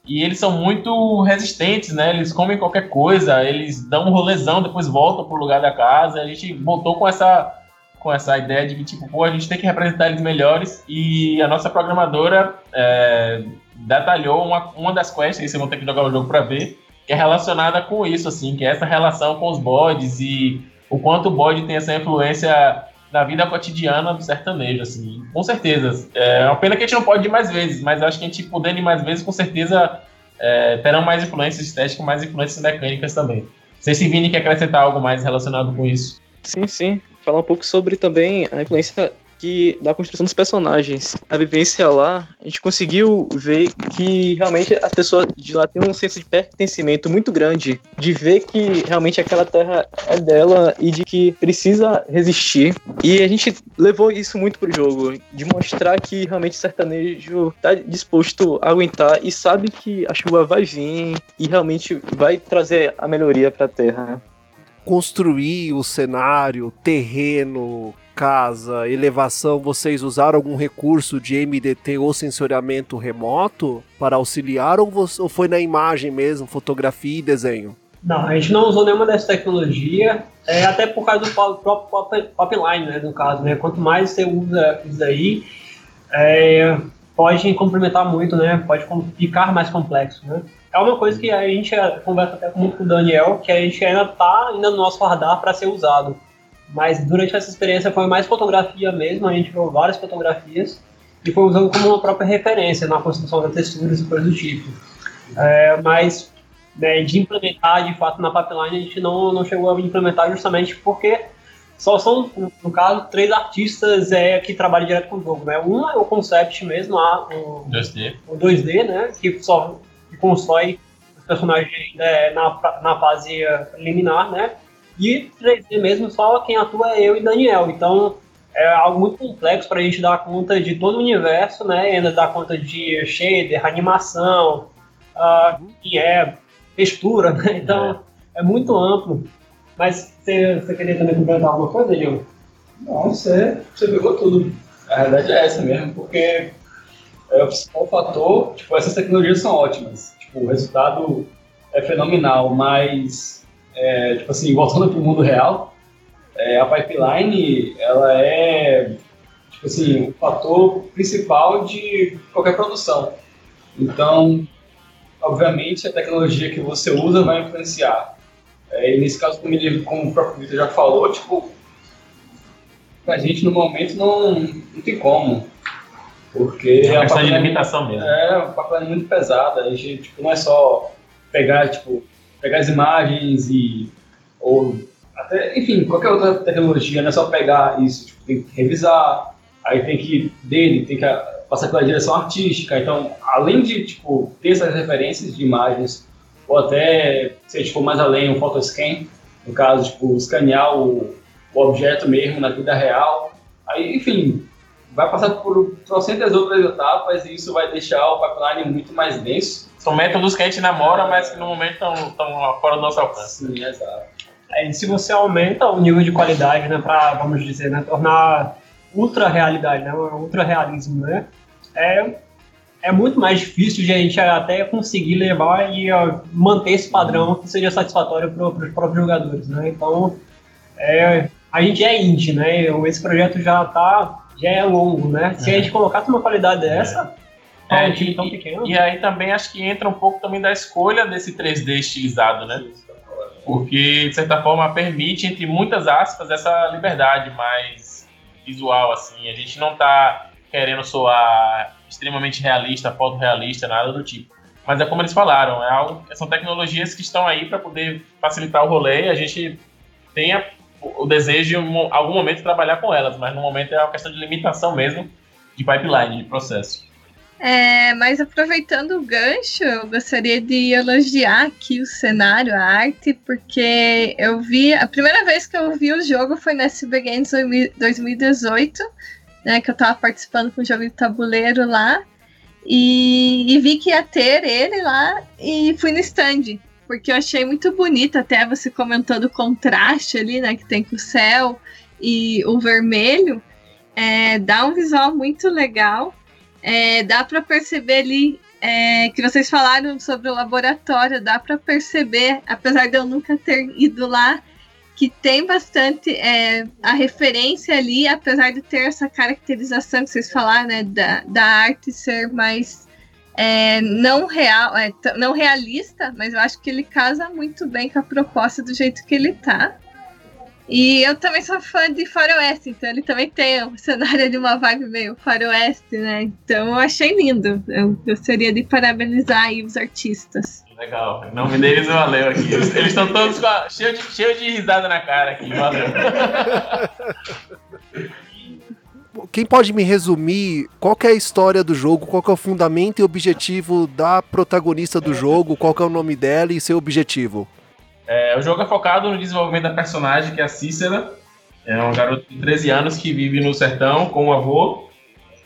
E eles são muito resistentes, né? Eles comem qualquer coisa, eles dão um rolezão, depois voltam pro lugar da casa. A gente voltou com essa, com essa ideia de que, tipo, pô, a gente tem que representar eles melhores. E a nossa programadora é, detalhou uma, uma das quests, aí vocês vão ter que jogar o jogo para ver, que é relacionada com isso, assim, que é essa relação com os bodes e o quanto o bode tem essa influência na vida cotidiana do sertanejo, assim, com certeza. É uma pena que a gente não pode ir mais vezes, mas acho que a gente podendo ir mais vezes, com certeza é, terão mais influências estéticas, mais influências mecânicas também. Não sei se Vini quer acrescentar algo mais relacionado com isso. Sim, sim. Falar um pouco sobre também a influência que da construção dos personagens. A vivência lá, a gente conseguiu ver que realmente a pessoa de lá tem um senso de pertencimento muito grande, de ver que realmente aquela terra é dela e de que precisa resistir. E a gente levou isso muito pro jogo, de mostrar que realmente o sertanejo tá disposto a aguentar e sabe que a chuva vai vir e realmente vai trazer a melhoria para a terra. Construir o cenário, terreno, casa, elevação, vocês usaram algum recurso de MDT ou sensoriamento remoto para auxiliar ou, ou foi na imagem mesmo, fotografia e desenho? Não, a gente não usou nenhuma dessa tecnologia, é, até por causa do próprio Popline, né, no caso, né, quanto mais você usa isso daí, é, pode complementar muito, né, pode ficar mais complexo, né. É uma coisa que a gente conversa até muito com o Daniel, que a gente ainda está ainda no nosso radar para ser usado. Mas durante essa experiência foi mais fotografia mesmo, a gente viu várias fotografias e foi usando como uma própria referência na construção das texturas e coisas do tipo. É, mas né, de implementar de fato na pipeline a gente não, não chegou a implementar justamente porque só são, no caso, três artistas é, que trabalham direto com o jogo. Né? Um é o concept mesmo, a, o, 2D. o 2D, né? que só que constrói os personagens é, na, na fase liminar, né? E 3D mesmo, só quem atua é eu e Daniel. Então é algo muito complexo para a gente dar conta de todo o universo, né? E ainda dar conta de shader, animação, uh, que é textura, né? Então é, é muito amplo. Mas você, você queria também complementar alguma coisa, Diego? Não, você, você pegou tudo. A verdade é essa mesmo, porque é o principal fator, tipo, essas tecnologias são ótimas. Tipo, o resultado é fenomenal, mas é, tipo assim, voltando para o mundo real, é, a pipeline, ela é, tipo assim, o fator principal de qualquer produção. Então, obviamente, a tecnologia que você usa vai influenciar. É, e nesse caso, como, ele, como o próprio Vitor já falou, tipo, a gente no momento não, não tem como. Porque é uma questão de limitação mesmo. É, uma pipeline muito pesada. A gente, tipo, não é só pegar, tipo, pegar as imagens e ou até, enfim, qualquer outra tecnologia, não é só pegar isso, tipo, tem que revisar, aí tem que dele, tem que passar pela direção artística, então, além de, tipo, ter essas referências de imagens, ou até, se a gente for mais além, um photoscan, no caso, tipo, escanear o, o objeto mesmo na vida real, aí, enfim, vai passar por trocentas outras etapas e isso vai deixar o pipeline muito mais denso, são métodos que a gente namora, mas que no momento estão fora do nosso alcance. Sim, exato. É, e se você aumenta o nível de qualidade, né, para, vamos dizer, né, tornar ultra realidade, né, ultra realismo, né, é, é muito mais difícil de a gente até conseguir levar e uh, manter esse padrão que seja satisfatório para os próprios jogadores, né. Então, é, a gente é indie, né, esse projeto já tá, já é longo, né. Se a gente colocasse uma qualidade dessa é, um time tão pequeno. E aí também acho que entra um pouco também da escolha desse 3D estilizado, né? Porque, de certa forma, permite, entre muitas aspas, essa liberdade mais visual, assim. A gente não tá querendo soar extremamente realista, fotorrealista, nada do tipo. Mas é como eles falaram, é algo, são tecnologias que estão aí para poder facilitar o rolê e a gente tem a, o desejo de em algum momento trabalhar com elas, mas no momento é uma questão de limitação mesmo de pipeline, de processo. É, mas aproveitando o gancho, eu gostaria de elogiar aqui o cenário, a arte, porque eu vi. A primeira vez que eu vi o jogo foi na SB Games 2018. né? Que eu tava participando com o jogo de tabuleiro lá. E, e, vi que ia ter ele lá e fui no stand. Porque eu achei muito bonito, até você comentando o contraste ali, né? Que tem com o céu e o vermelho. É, dá um visual muito legal. É, dá para perceber ali é, que vocês falaram sobre o laboratório, dá para perceber, apesar de eu nunca ter ido lá, que tem bastante é, a referência ali, apesar de ter essa caracterização que vocês falaram, né, da, da arte ser mais é, não real, é, não realista, mas eu acho que ele casa muito bem com a proposta do jeito que ele tá. E eu também sou fã de faroeste, então ele também tem um cenário de uma vibe meio faroeste, né? Então eu achei lindo. Eu gostaria de parabenizar aí os artistas. Legal. O nome deles valeu aqui. Eles estão todos cheios de, cheio de risada na cara aqui. Valeu. Quem pode me resumir qual é a história do jogo, qual é o fundamento e objetivo da protagonista do jogo, qual é o nome dela e seu objetivo? É, o jogo é focado no desenvolvimento da personagem, que é a Cícera. É um garoto de 13 anos que vive no sertão com o avô.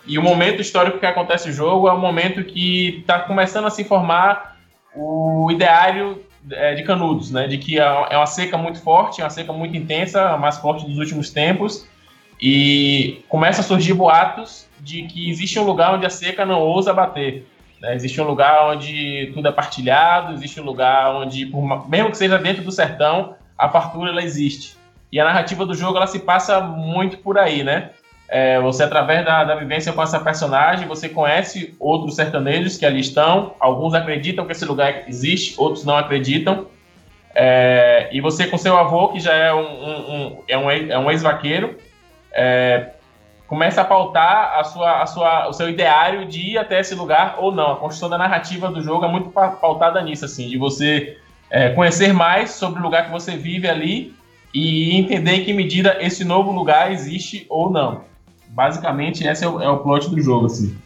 E o momento histórico que acontece o jogo é o momento que está começando a se formar o ideário é, de Canudos, né? De que é, é uma seca muito forte, é uma seca muito intensa, a mais forte dos últimos tempos. E começa a surgir boatos de que existe um lugar onde a seca não ousa bater. Né? Existe um lugar onde tudo é partilhado, existe um lugar onde, por, mesmo que seja dentro do sertão, a fartura ela existe. E a narrativa do jogo ela se passa muito por aí, né? É, você, através da, da vivência com essa personagem, você conhece outros sertanejos que ali estão. Alguns acreditam que esse lugar existe, outros não acreditam. É, e você, com seu avô, que já é um, um, um é um, é um ex-vaqueiro, é, começa a pautar a sua, a sua, o seu ideário de ir até esse lugar ou não. A construção da narrativa do jogo é muito pautada nisso, assim, de você é, conhecer mais sobre o lugar que você vive ali e entender em que medida esse novo lugar existe ou não. Basicamente, esse é o, é o plot do jogo, assim.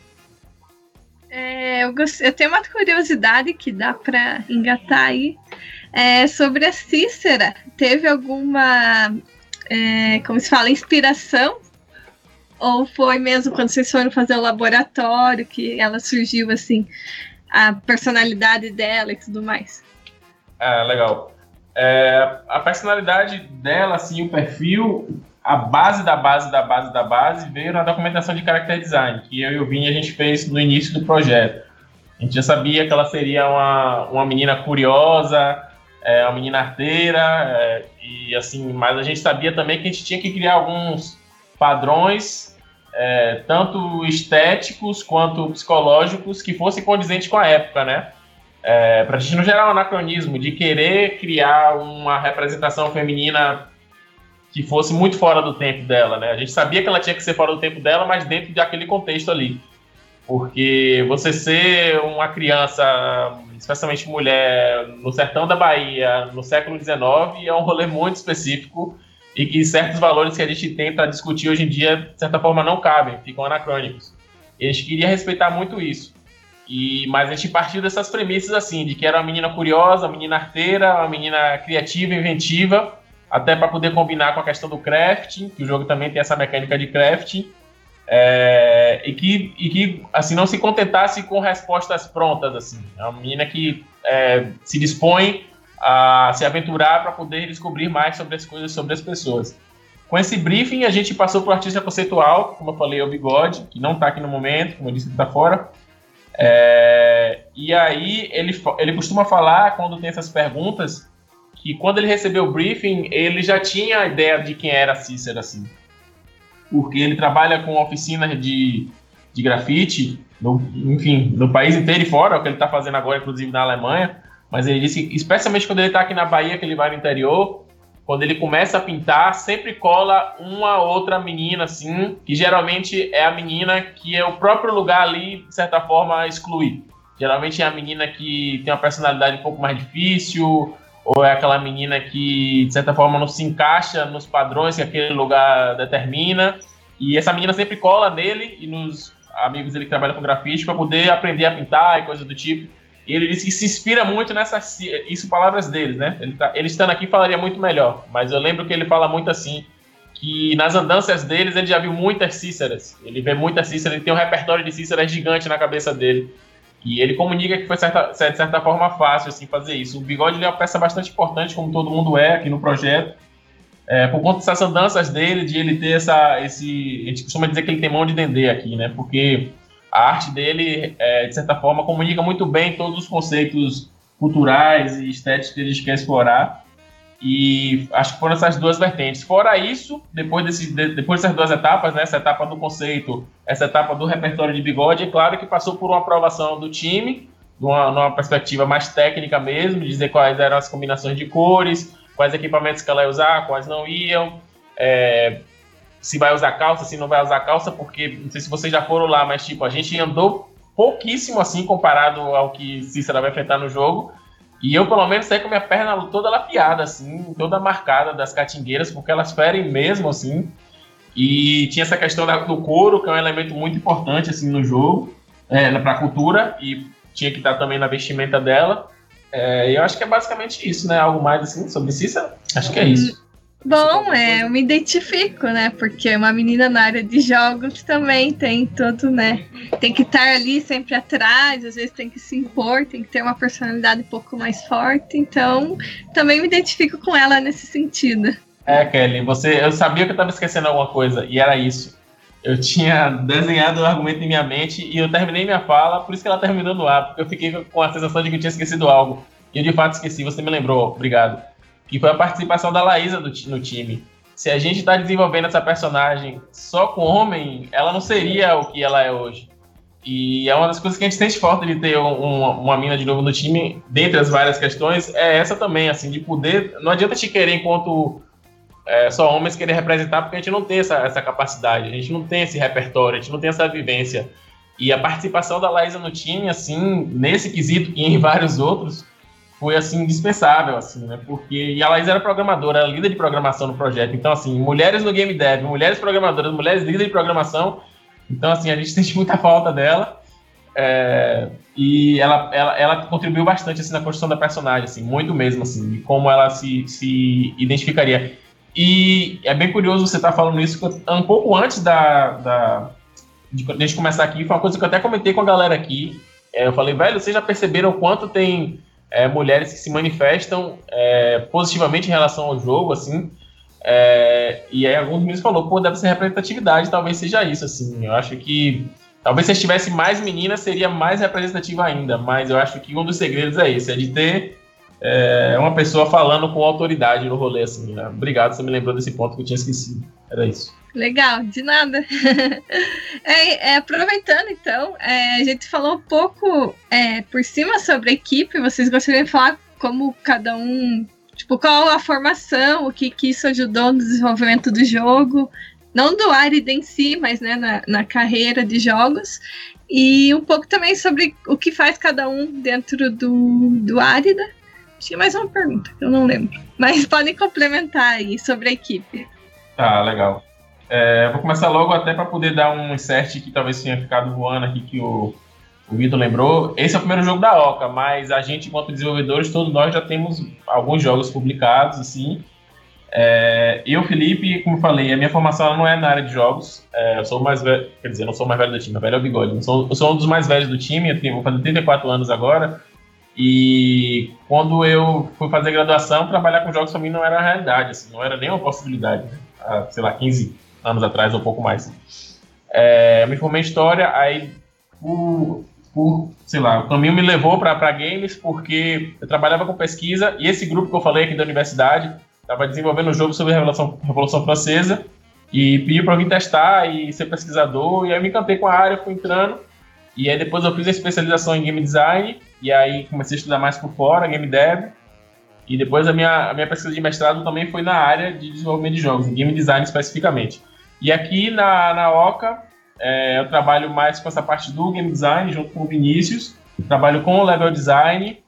É, eu, eu tenho uma curiosidade que dá para engatar aí. É, sobre a Cícera, teve alguma, é, como se fala, inspiração ou foi mesmo quando vocês foram fazer o laboratório que ela surgiu assim, a personalidade dela e tudo mais? É, legal. É, a personalidade dela, assim, o perfil, a base da base da base da base veio na documentação de character design, que eu e o Vini a gente fez no início do projeto. A gente já sabia que ela seria uma, uma menina curiosa, é, uma menina arteira, é, e assim, mas a gente sabia também que a gente tinha que criar alguns padrões é, tanto estéticos quanto psicológicos que fossem condizentes com a época, né? É, para a gente não gerar um anacronismo de querer criar uma representação feminina que fosse muito fora do tempo dela, né? A gente sabia que ela tinha que ser fora do tempo dela, mas dentro daquele contexto ali. Porque você ser uma criança, especialmente mulher, no sertão da Bahia, no século XIX, é um rolê muito específico e que certos valores que a gente tenta discutir hoje em dia, de certa forma, não cabem, ficam anacrônicos. E a gente queria respeitar muito isso. E, mas a gente partiu dessas premissas assim, de que era uma menina curiosa, uma menina arteira, uma menina criativa, inventiva, até para poder combinar com a questão do crafting, que o jogo também tem essa mecânica de crafting, é, e, que, e que assim não se contentasse com respostas prontas assim. É uma menina que é, se dispõe a se aventurar para poder descobrir mais sobre as coisas, sobre as pessoas. Com esse briefing, a gente passou para o artista conceitual, como eu falei, o Bigode, que não está aqui no momento, como eu disse, está fora. É, e aí ele, ele costuma falar, quando tem essas perguntas, que quando ele recebeu o briefing, ele já tinha a ideia de quem era Cícero, assim. Porque ele trabalha com oficinas de, de grafite, no, enfim, no país inteiro e fora, é o que ele está fazendo agora, inclusive na Alemanha. Mas ele disse, especialmente quando ele está aqui na Bahia, que ele vai no interior, quando ele começa a pintar, sempre cola uma outra menina, assim, que geralmente é a menina que é o próprio lugar ali, de certa forma, exclui. Geralmente é a menina que tem uma personalidade um pouco mais difícil, ou é aquela menina que, de certa forma, não se encaixa nos padrões que aquele lugar determina. E essa menina sempre cola nele e nos amigos dele que trabalham com grafite para poder aprender a pintar e coisas do tipo. E ele disse que se inspira muito nessas. Isso, palavras deles, né? Ele, tá, ele estando aqui falaria muito melhor. Mas eu lembro que ele fala muito assim: que nas andanças deles ele já viu muitas Cíceras. Ele vê muitas Cíceras, ele tem um repertório de Cíceras gigante na cabeça dele. E ele comunica que foi certa, de certa forma fácil assim, fazer isso. O bigode é uma peça bastante importante, como todo mundo é aqui no projeto. É, por conta dessas andanças dele, de ele ter essa, esse. A gente costuma dizer que ele tem mão de dendê aqui, né? Porque a arte dele, é, de certa forma, comunica muito bem todos os conceitos culturais e estéticos que a gente quer explorar. E acho que foram essas duas vertentes. Fora isso, depois, desse, de, depois dessas duas etapas, né, essa etapa do conceito, essa etapa do repertório de bigode, é claro que passou por uma aprovação do time, numa, numa perspectiva mais técnica mesmo, dizer quais eram as combinações de cores, quais equipamentos que ela ia usar, quais não iam, é, se vai usar calça, se não vai usar calça, porque não sei se vocês já foram lá, mas tipo, a gente andou pouquíssimo assim comparado ao que Cícera vai enfrentar no jogo. E eu, pelo menos, saí com minha perna toda lapiada, assim, toda marcada das catingueiras, porque elas ferem mesmo, assim. E tinha essa questão do couro, que é um elemento muito importante, assim, no jogo, é, pra cultura, e tinha que estar também na vestimenta dela. É, eu acho que é basicamente isso, né? Algo mais, assim, sobre Cícera? Acho que é isso. Bom, é, eu me identifico, né? Porque uma menina na área de jogos também tem todo, né? Tem que estar ali sempre atrás, às vezes tem que se impor, tem que ter uma personalidade um pouco mais forte. Então, também me identifico com ela nesse sentido. É, Kelly, você, eu sabia que eu estava esquecendo alguma coisa, e era isso. Eu tinha desenhado o argumento em minha mente e eu terminei minha fala, por isso que ela terminou no ar, porque eu fiquei com a sensação de que eu tinha esquecido algo. E eu de fato esqueci, você me lembrou, obrigado que foi a participação da Laísa do, no time. Se a gente está desenvolvendo essa personagem só com homem, ela não seria o que ela é hoje. E é uma das coisas que a gente sente falta de ter uma, uma mina de novo no time, dentre as várias questões, é essa também, assim, de poder. Não adianta te querer enquanto é, só homens querer representar, porque a gente não tem essa, essa capacidade, a gente não tem esse repertório, a gente não tem essa vivência. E a participação da Laísa no time, assim, nesse quesito e em vários outros, foi assim indispensável, assim, né? Porque e a Laís era programadora, era líder de programação no projeto. Então, assim, mulheres no game dev, mulheres programadoras, mulheres líderes de programação. Então, assim, a gente sente muita falta dela. É, e ela, ela, ela contribuiu bastante assim, na construção da personagem, assim, muito mesmo, assim, de como ela se, se identificaria. E é bem curioso você estar tá falando isso um pouco antes da, da de, de começar aqui. Foi uma coisa que eu até comentei com a galera aqui. É, eu falei, velho, vocês já perceberam quanto tem é, mulheres que se manifestam é, positivamente em relação ao jogo, assim. É, e aí alguns meninos falou, pô, deve ser representatividade, talvez seja isso, assim. Eu acho que talvez se tivesse mais meninas seria mais representativa ainda, mas eu acho que um dos segredos é esse, é de ter é, uma pessoa falando com autoridade no rolê, assim. Né? Obrigado, você me lembrou desse ponto que eu tinha esquecido. Era isso. Legal, de nada. é, é, aproveitando então, é, a gente falou um pouco é, por cima sobre a equipe. Vocês gostariam de falar como cada um, tipo, qual a formação, o que, que isso ajudou no desenvolvimento do jogo, não do Arida em si, mas né, na, na carreira de jogos. E um pouco também sobre o que faz cada um dentro do, do Árida. Tinha mais uma pergunta, eu não lembro. Mas podem complementar aí sobre a equipe. Tá, legal. É, vou começar logo até para poder dar um insert que talvez tenha ficado voando aqui que o, o Vitor lembrou. Esse é o primeiro jogo da Oca, mas a gente, enquanto desenvolvedores, todos nós já temos alguns jogos publicados, assim. É, eu, Felipe, como falei, a minha formação não é na área de jogos. É, eu sou mais velho, quer dizer, não sou mais velho do time, velho é o bigode. Sou, eu sou um dos mais velhos do time, eu tenho, vou fazer 34 anos agora. E quando eu fui fazer graduação, trabalhar com jogos para mim não era realidade, assim, não era nem uma possibilidade. Há, sei lá, 15, anos atrás, ou pouco mais. É, me formei em História, aí por, por, sei lá, o caminho me levou para games porque eu trabalhava com pesquisa e esse grupo que eu falei aqui da universidade estava desenvolvendo um jogo sobre a Revolução, Revolução Francesa e pediu para vir testar e ser pesquisador, e aí me encantei com a área, fui entrando, e aí depois eu fiz a especialização em Game Design, e aí comecei a estudar mais por fora, Game Dev, e depois a minha, a minha pesquisa de mestrado também foi na área de desenvolvimento de jogos, em Game Design especificamente. E aqui na, na OCA, é, eu trabalho mais com essa parte do game design, junto com o Vinícius. Trabalho com o level design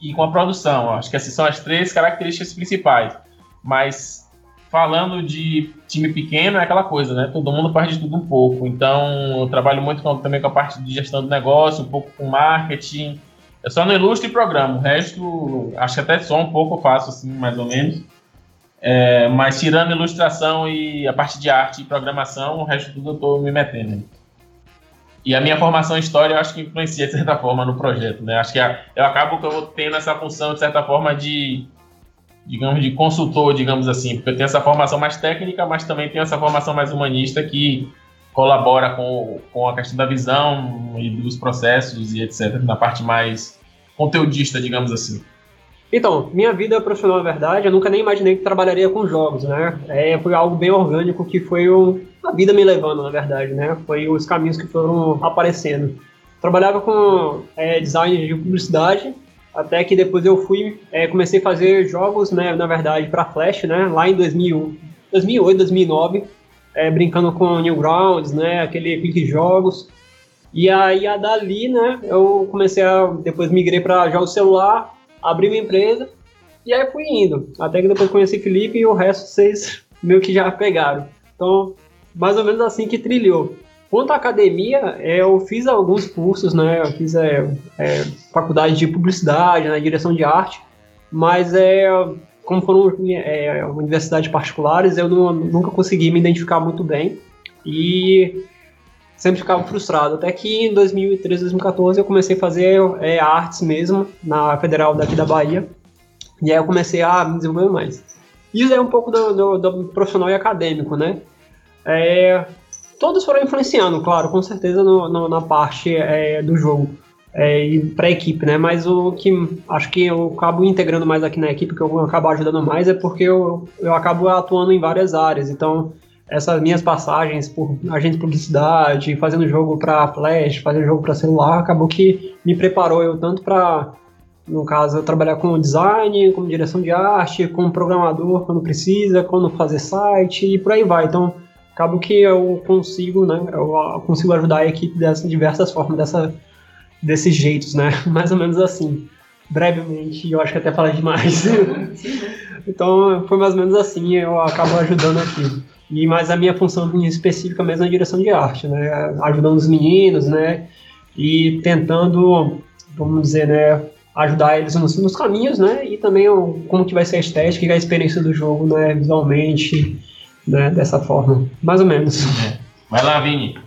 e com a produção. Acho que essas são as três características principais. Mas falando de time pequeno, é aquela coisa, né? Todo mundo faz de tudo um pouco. Então, eu trabalho muito com, também com a parte de gestão do negócio, um pouco com marketing. Eu só não ilustro e programo. O resto, acho que até só um pouco eu faço, assim, mais ou menos. É, mas tirando ilustração e a parte de arte e programação, o resto tudo eu estou me metendo. E a minha formação em história eu acho que influencia de certa forma no projeto, né? Acho que eu acabo que eu vou tendo essa função de certa forma de digamos de consultor, digamos assim, porque eu tenho essa formação mais técnica, mas também tenho essa formação mais humanista que colabora com, com a questão da visão e dos processos e etc, na parte mais conteudista, digamos assim. Então, minha vida profissional, na verdade, eu nunca nem imaginei que trabalharia com jogos, né? É, foi algo bem orgânico que foi o, a vida me levando, na verdade, né? Foi os caminhos que foram aparecendo. Trabalhava com é, design de publicidade, até que depois eu fui, é, comecei a fazer jogos, né? Na verdade, para Flash, né? Lá em 2000, 2008, 2009, é, brincando com Newgrounds, né? Aquele clique jogos. E aí, a dali, né? Eu comecei a, depois migrei para jogos celular abri uma empresa e aí fui indo. Até que depois conheci Felipe e o resto vocês meio que já pegaram. Então, mais ou menos assim que trilhou. Quanto à academia, é, eu fiz alguns cursos, né? Eu fiz é, é, faculdade de publicidade, na né, direção de arte, mas é, como foram é, universidades particulares, eu não, nunca consegui me identificar muito bem e sempre ficava frustrado. Até que em 2013, 2014 eu comecei a fazer é, artes mesmo na Federal daqui da Bahia. E aí eu comecei a me desenvolver mais. Isso é um pouco do, do, do profissional e acadêmico, né? É, todos foram influenciando, claro, com certeza no, no, na parte é, do jogo é, e para a equipe, né? Mas o que acho que eu acabo integrando mais aqui na equipe, que eu acabo ajudando mais, é porque eu, eu acabo atuando em várias áreas. Então, essas minhas passagens por agente de publicidade, fazendo jogo para flash, fazendo jogo para celular, acabou que me preparou eu tanto para no caso, trabalhar com design, com direção de arte, como programador quando precisa, quando fazer site e por aí vai. Então, acabo que eu consigo, né, eu consigo ajudar a equipe dessas diversas formas, dessa, desses jeitos, né, mais ou menos assim. Brevemente, eu acho que até falei demais. então, foi mais ou menos assim, eu acabo ajudando aqui. E mais a minha função específica mesmo é a direção de arte, né? Ajudando os meninos, né? E tentando, vamos dizer, né? Ajudar eles nos, nos caminhos, né? E também o, como que vai ser a estética e a experiência do jogo, né? Visualmente, né? Dessa forma, mais ou menos. É. Vai lá, Vini.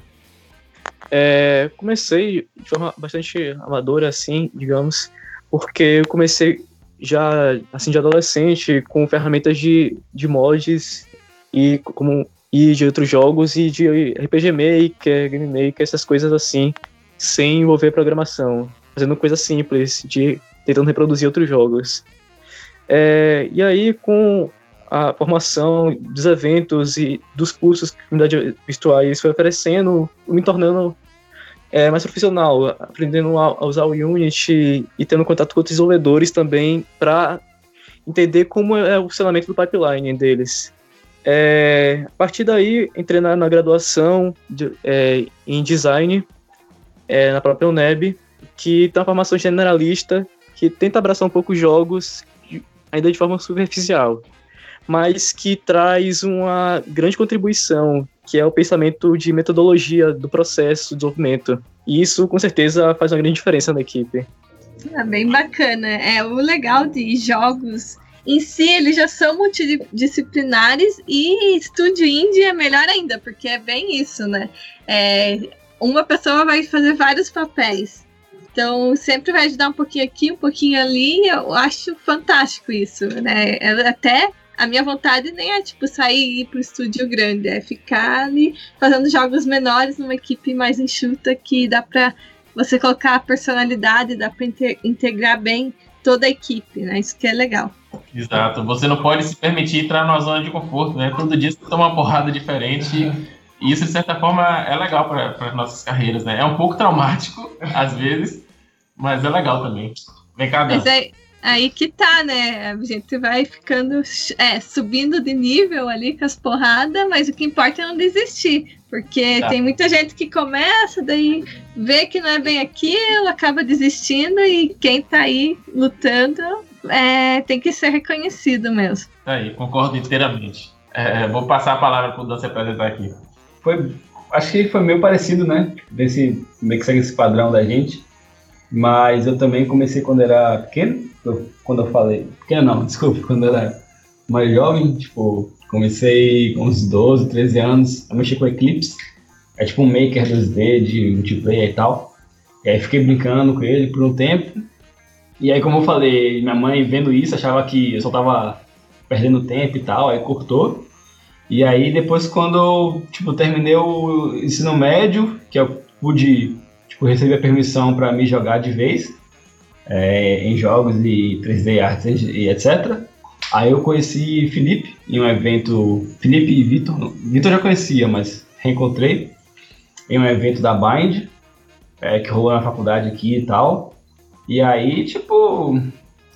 É, comecei de forma bastante amadora, assim, digamos, porque eu comecei já, assim, de adolescente, com ferramentas de, de mods e como e de outros jogos e de RPG Maker, Game Maker, essas coisas assim, sem envolver programação, fazendo coisas simples, de tentando reproduzir outros jogos. É, e aí, com a formação dos eventos e dos cursos que a comunidade virtuais foi oferecendo, me tornando é, mais profissional, aprendendo a, usar o Unity e tendo contato com outros desenvolvedores também para entender como é o funcionamento do pipeline deles. É, a partir daí, entrei na, na graduação de, é, em design é, na própria UNEB, que tem uma formação generalista que tenta abraçar um pouco os jogos, ainda de forma superficial, mas que traz uma grande contribuição, que é o pensamento de metodologia do processo de desenvolvimento. E isso, com certeza, faz uma grande diferença na equipe. É bem bacana. É o legal de jogos em si eles já são multidisciplinares e estúdio indie é melhor ainda, porque é bem isso, né? É, uma pessoa vai fazer vários papéis. Então, sempre vai ajudar um pouquinho aqui, um pouquinho ali. Eu acho fantástico isso, né? É, até a minha vontade nem é, tipo, sair e ir pro estúdio grande. É ficar ali fazendo jogos menores numa equipe mais enxuta que dá pra você colocar a personalidade, dá pra integrar bem toda a equipe, né? Isso que é legal. Exato. Você não pode se permitir entrar numa zona de conforto, né? Todo dia você toma uma porrada diferente. E isso, de certa forma, é legal para as nossas carreiras, né? É um pouco traumático, às vezes, mas é legal também. Vem cá, Dan. Mas é aí que tá, né? A gente vai ficando, é, subindo de nível ali com as porradas, mas o que importa é não desistir. Porque tá. tem muita gente que começa, daí vê que não é bem aquilo, acaba desistindo, e quem tá aí lutando é, tem que ser reconhecido mesmo. Tá aí, concordo inteiramente. É, vou passar a palavra para o Dan se apresentar aqui. Foi, acho que foi meio parecido, né? Desse, meio que segue esse padrão da gente. Mas eu também comecei quando era pequeno, quando eu falei. Pequeno não, desculpa, quando eu era mais jovem, tipo, comecei com uns 12, 13 anos a mexer com Eclipse. É tipo um maker 2D de multiplayer e tal. E aí fiquei brincando com ele por um tempo. E aí, como eu falei, minha mãe vendo isso achava que eu só tava perdendo tempo e tal, aí cortou. E aí depois quando eu, tipo, terminei o ensino médio, que eu pude, tipo, receber a permissão para me jogar de vez é, em jogos e 3D arts e etc. Aí eu conheci Felipe em um evento, Felipe e Vitor, Vitor já conhecia, mas reencontrei em um evento da Bind, é, que rolou na faculdade aqui e tal. E aí, tipo,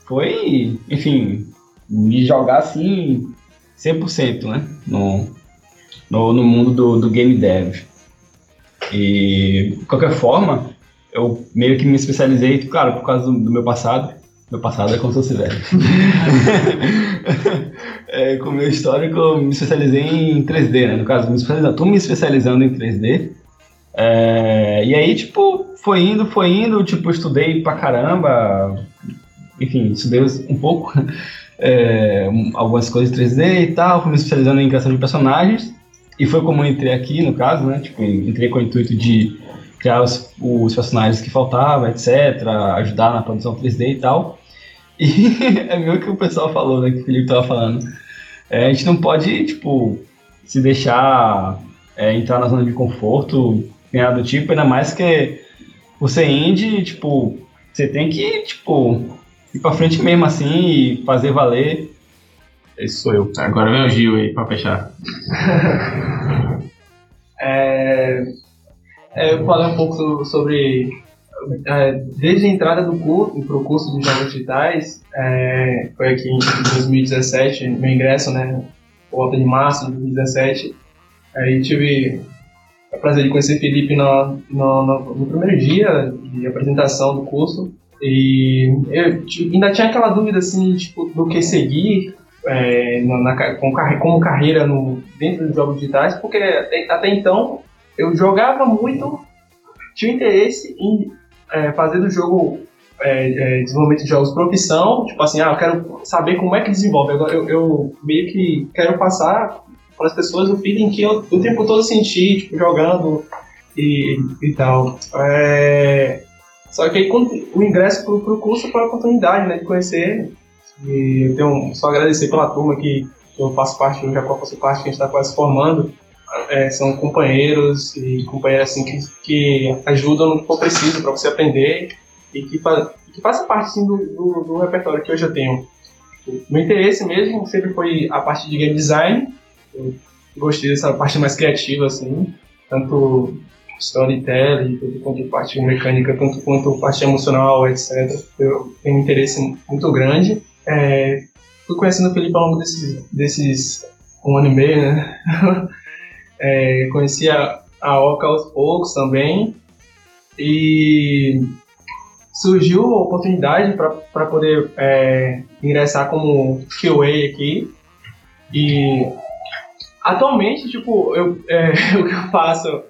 foi, enfim, me jogar assim 100%, né? No, no, no mundo do, do game dev. E, de qualquer forma, eu meio que me especializei, claro, por causa do, do meu passado. Meu passado é como se fosse velho. é, com o meu histórico, eu me especializei em 3D, né? No caso, me especializando, tô me especializando em 3D. É, e aí, tipo, foi indo, foi indo, tipo, estudei pra caramba. Enfim, estudei um pouco é, algumas coisas de 3D e tal, fui me especializando em criação de personagens. E foi como entrei aqui, no caso, né? Tipo, entrei com o intuito de criar os, os personagens que faltavam, etc., ajudar na produção 3D e tal. E é meio que o pessoal falou, né? Que o Felipe tava falando. É, a gente não pode, tipo, se deixar é, entrar na zona de conforto, nada do tipo, ainda mais que você indie, tipo, você tem que, tipo, ir pra frente mesmo assim e fazer valer. Esse sou eu. Agora vem o Gil aí pra fechar. é, é, eu falei um pouco sobre. É, desde a entrada do curso, para o curso de jogos digitais, é, foi aqui em 2017, meu ingresso, né? Volta de março de 2017. Aí tive o prazer de conhecer Felipe no, no, no, no primeiro dia de apresentação do curso. E eu ainda tinha aquela dúvida assim, tipo, do que seguir é, na, na, com, como carreira no, dentro dos jogos digitais, porque até, até então eu jogava muito, tinha interesse em é, fazer do jogo é, é, desenvolvimento de jogos profissão, tipo assim, ah, eu quero saber como é que desenvolve. Agora eu, eu meio que quero passar para as pessoas o feeling que eu o tempo todo senti, tipo, jogando e, e tal. É, só que aí o ingresso pro, pro curso foi a oportunidade, né, de conhecer. E eu tenho só agradecer pela turma que eu faço parte, eu já faço parte, que a gente está quase formando. É, são companheiros e companheiras assim que, que ajudam no que for preciso para você aprender e que, fa que faça parte assim, do, do, do, repertório que hoje eu tenho. Meu interesse mesmo sempre foi a parte de game design. Eu gostei dessa parte mais criativa, assim, tanto storytelling, tanto quanto parte mecânica, tanto quanto parte emocional, etc. Eu tenho um interesse muito grande. É, fui conhecendo o Felipe ao longo desses, desses um ano e meio, né? é, conheci a, a Oca aos poucos também. E surgiu a oportunidade para poder é, ingressar como QA aqui. E atualmente, tipo, eu, é, o que eu faço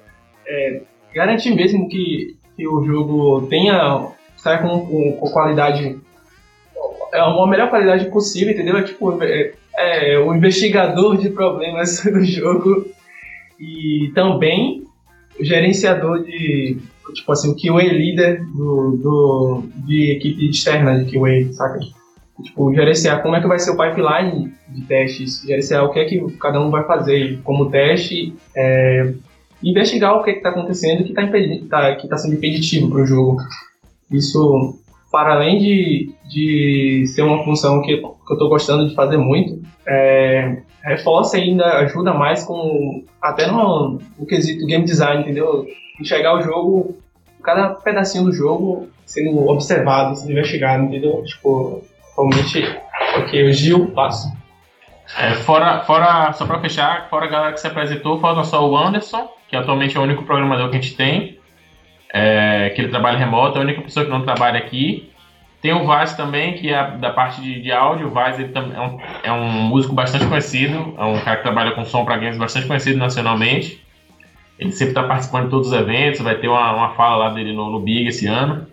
é, garantir mesmo que, que o jogo tenha saia com, com, com qualidade é uma melhor qualidade possível, entendeu? É tipo é, é, o investigador de problemas do jogo e também o gerenciador de tipo assim o QA líder do, do de equipe externa de QA, saca? Tipo, gerenciar como é que vai ser o pipeline de testes, gerenciar o que é que cada um vai fazer como teste, é, investigar o que é está acontecendo que está tá, que tá sendo impeditivo para o jogo. Isso, para além de, de ser uma função que, que eu estou gostando de fazer muito, é, reforça ainda ajuda mais com até no, no quesito game design, entendeu? Enxergar o jogo, cada pedacinho do jogo sendo observado, sendo investigado, entendeu? Tipo, realmente, ok, o Gil passa. É, fora, fora, só para fechar, fora a galera que se apresentou, falta só o Anderson, que atualmente é o único programador que a gente tem, é, que ele trabalha remoto, é a única pessoa que não trabalha aqui. Tem o Vaz também, que é da parte de, de áudio. O Vaz ele é, um, é um músico bastante conhecido, é um cara que trabalha com som para games bastante conhecido nacionalmente. Ele sempre está participando de todos os eventos, vai ter uma, uma fala lá dele no, no Big esse ano.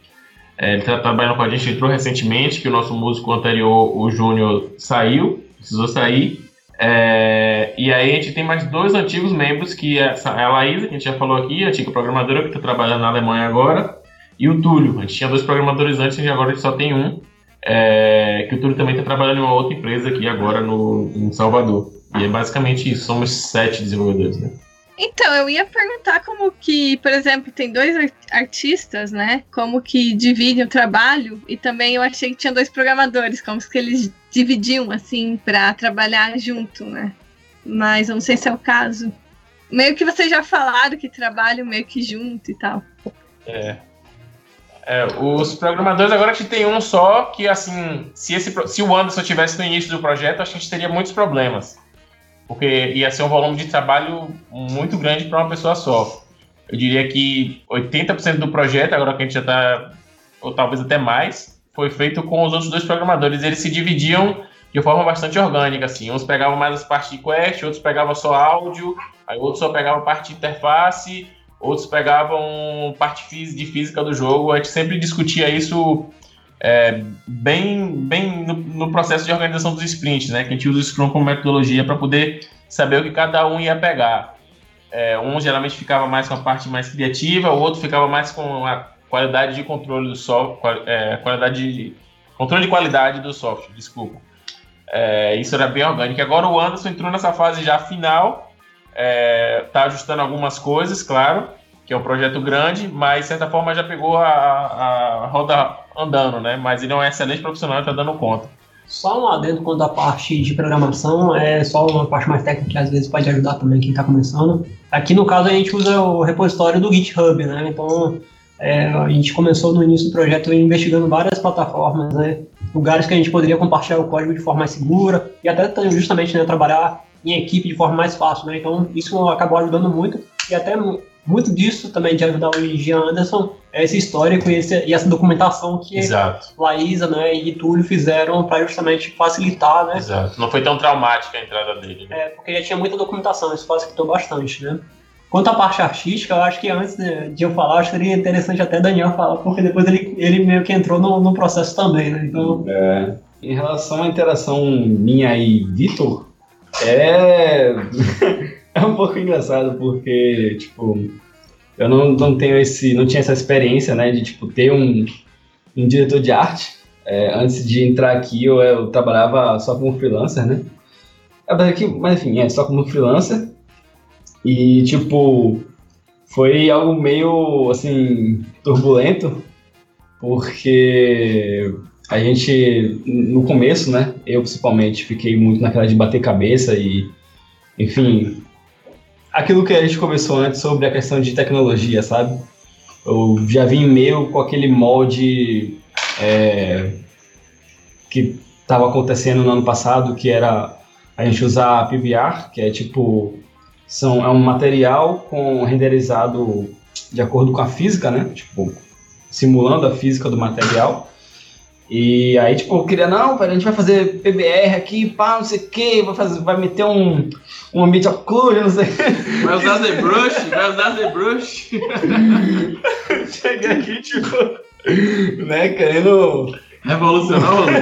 É, ele está trabalhando com a gente, entrou recentemente, que o nosso músico anterior, o Júnior, saiu, precisou sair. É, e aí a gente tem mais dois antigos membros, que é a Laísa, que a gente já falou aqui, a antiga programadora que está trabalhando na Alemanha agora, e o Túlio. A gente tinha dois programadores antes e agora a gente só tem um, é, que o Túlio também está trabalhando em uma outra empresa aqui agora no, em Salvador. E é basicamente isso, somos sete desenvolvedores, né? Então, eu ia perguntar como que, por exemplo, tem dois artistas, né? Como que dividem o trabalho e também eu achei que tinha dois programadores, como que eles dividiam assim para trabalhar junto, né? Mas eu não sei se é o caso. Meio que vocês já falaram que trabalham meio que junto e tal. É. é os programadores agora a gente tem um só que assim, se, esse, se o Anderson tivesse no início do projeto, acho que a gente teria muitos problemas porque ia ser um volume de trabalho muito grande para uma pessoa só. Eu diria que 80% do projeto, agora que a gente já está, ou talvez até mais, foi feito com os outros dois programadores. Eles se dividiam de forma bastante orgânica, assim. Uns pegavam mais as partes de quest, outros pegavam só áudio, aí outros só pegavam parte de interface, outros pegavam parte de física do jogo. A gente sempre discutia isso é, bem, bem no, no, processo de organização dos sprints, né? Que a gente usa o Scrum como metodologia para poder saber o que cada um ia pegar. É, um geralmente ficava mais com a parte mais criativa, o outro ficava mais com a qualidade de controle do software, é, qualidade de, controle de qualidade do software, desculpa. É, isso era bem orgânico. Agora o Anderson entrou nessa fase já final, está é, ajustando algumas coisas, claro, que é um projeto grande, mas de certa forma já pegou a, a roda andando, né? Mas ele é um excelente profissional e está dando conta. Só um adendo quanto à parte de programação, é só uma parte mais técnica que às vezes pode ajudar também quem está começando. Aqui no caso a gente usa o repositório do GitHub, né? Então é, a gente começou no início do projeto investigando várias plataformas, né? Lugares que a gente poderia compartilhar o código de forma mais segura e até justamente né, trabalhar em equipe de forma mais fácil, né? Então isso acabou ajudando muito e até muito disso também de ajudar o Jean Anderson é esse histórico e, esse, e essa documentação que Exato. Laísa né, e Túlio fizeram para justamente facilitar, né? Exato. Não foi tão traumática a entrada dele. Né? É, porque já tinha muita documentação, isso facilitou bastante, né? Quanto à parte artística, eu acho que antes de eu falar, acho que seria interessante até Daniel falar, porque depois ele, ele meio que entrou no, no processo também, né? Então... É, em relação à interação minha e Vitor, é... é um pouco engraçado, porque, tipo, eu não, não tenho esse, não tinha essa experiência, né, de, tipo, ter um, um diretor de arte. É, antes de entrar aqui, eu, eu trabalhava só como freelancer, né? É, mas enfim, é só como freelancer. E, tipo, foi algo meio, assim, turbulento, porque a gente, no começo, né, eu principalmente, fiquei muito naquela de bater cabeça e, enfim, aquilo que a gente conversou antes sobre a questão de tecnologia, sabe? Eu já vim meio com aquele molde é, que estava acontecendo no ano passado, que era a gente usar PBR, que é tipo são é um material com renderizado de acordo com a física, né? Tipo simulando a física do material. E aí, tipo, eu queria, não, a gente vai fazer PBR aqui, pá, não sei o que, vai, fazer, vai meter um, um ambiente occlusion, não sei Vai usar ZBrush, vai usar ZBrush. Cheguei aqui, tipo, né, querendo... Revolucionar o rolê.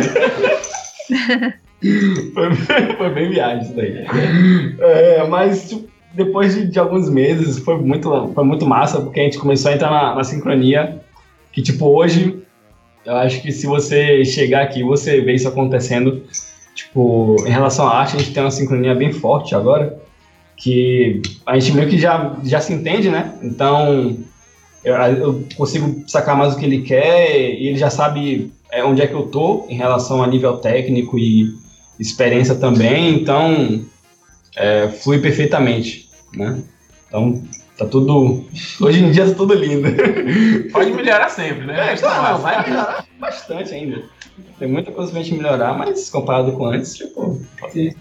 foi, foi bem viagem isso daí. É, mas, tipo, depois de, de, alguns meses, foi muito, foi muito massa, porque a gente começou a entrar na, na sincronia, que, tipo, hoje eu acho que se você chegar aqui você vê isso acontecendo, tipo, em relação à arte, a gente tem uma sincronia bem forte agora, que a gente meio que já, já se entende, né? Então, eu, eu consigo sacar mais o que ele quer e ele já sabe é, onde é que eu tô em relação a nível técnico e experiência também, então é, flui perfeitamente, né? Então, Tá tudo. Hoje em dia tá tudo lindo. Pode melhorar sempre, né? É, tá, vai melhorar bastante ainda. Tem muita coisa pra gente melhorar, mas comparado com antes, tipo. Pode...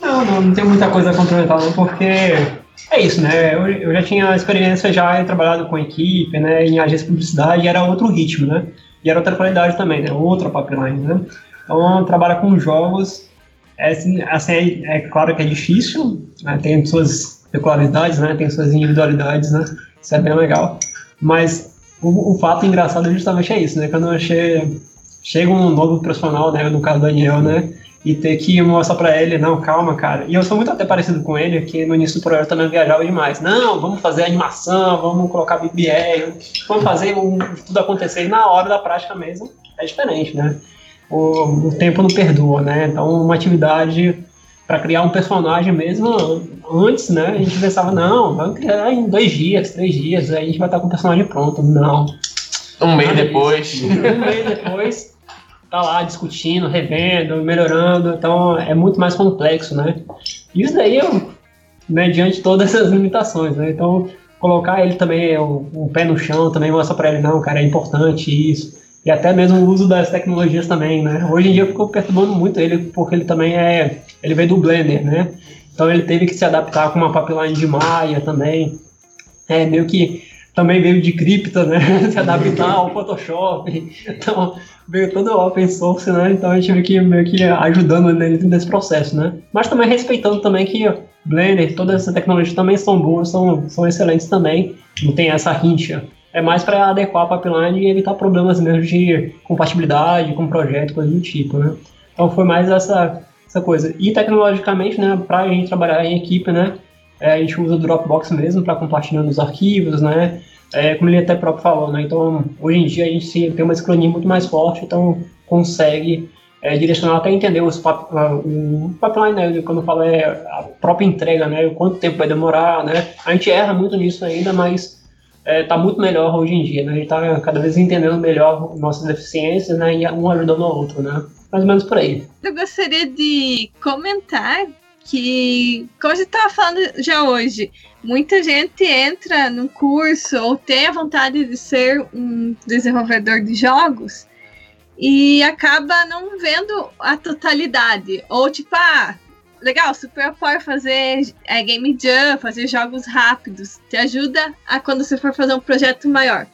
Não, não, não tem muita coisa a complementar, não, porque é isso, né? Eu, eu já tinha experiência já em trabalhado com equipe, né? Em agência de publicidade, e era outro ritmo, né? E era outra qualidade também, né? Outra pipeline, né? Então, trabalhar com jogos, é, assim, é, é claro que é difícil, né? tem suas peculiaridades, né? Tem suas individualidades, né? Isso é bem legal. Mas o, o fato engraçado justamente é isso, né? Quando che chega um novo profissional, né? No caso do Daniel, né? e ter que mostrar para ele, não, calma, cara. E eu sou muito até parecido com ele, que no início do projeto também viajava demais. Não, vamos fazer animação, vamos colocar BBR, vamos fazer um, tudo acontecer. E na hora da prática mesmo é diferente, né? O, o tempo não perdoa, né? Então, uma atividade para criar um personagem mesmo, antes, né? A gente pensava, não, vamos criar em dois dias, três dias, aí a gente vai estar com o personagem pronto. Não. Um mês depois. um mês depois tá lá discutindo, revendo, melhorando, então é muito mais complexo, né? Isso daí eu, né, diante de todas essas limitações, né? Então, colocar ele também, um, um pé no chão, também mostrar para ele, não, cara, é importante isso. E até mesmo o uso das tecnologias também, né? Hoje em dia ficou perturbando muito ele, porque ele também é, ele veio do Blender, né? Então ele teve que se adaptar com uma pipeline de Maya também. É meio que também veio de cripta, né? Se adaptar ao Photoshop. Então, veio todo o open source, né? Então a gente veio que, meio que ajudando ele nesse processo, né? Mas também respeitando também que Blender, todas essas tecnologias também são boas, são, são excelentes também. Não tem essa rincha. É mais para adequar a pipeline e evitar problemas mesmo de compatibilidade com projeto, coisa do tipo, né? Então foi mais essa, essa coisa. E tecnologicamente, né, para a gente trabalhar em equipe, né, é, a gente usa o Dropbox mesmo para compartilhando os arquivos, né? É, como ele até próprio falou, né? Então, hoje em dia a gente tem uma esclaninha muito mais forte, então consegue é, direcionar até entender os pap o pipeline, né? Quando eu falo é a própria entrega, né? Quanto tempo vai demorar, né? A gente erra muito nisso ainda, mas é, tá muito melhor hoje em dia, né? A gente tá cada vez entendendo melhor nossas deficiências, né? E um ajudando o outro, né? Mais ou menos por aí. Eu gostaria de comentar que, como a gente estava falando já hoje, muita gente entra num curso ou tem a vontade de ser um desenvolvedor de jogos e acaba não vendo a totalidade. Ou tipo, ah, legal, super apoio fazer é, game jam, fazer jogos rápidos. Te ajuda a quando você for fazer um projeto maior.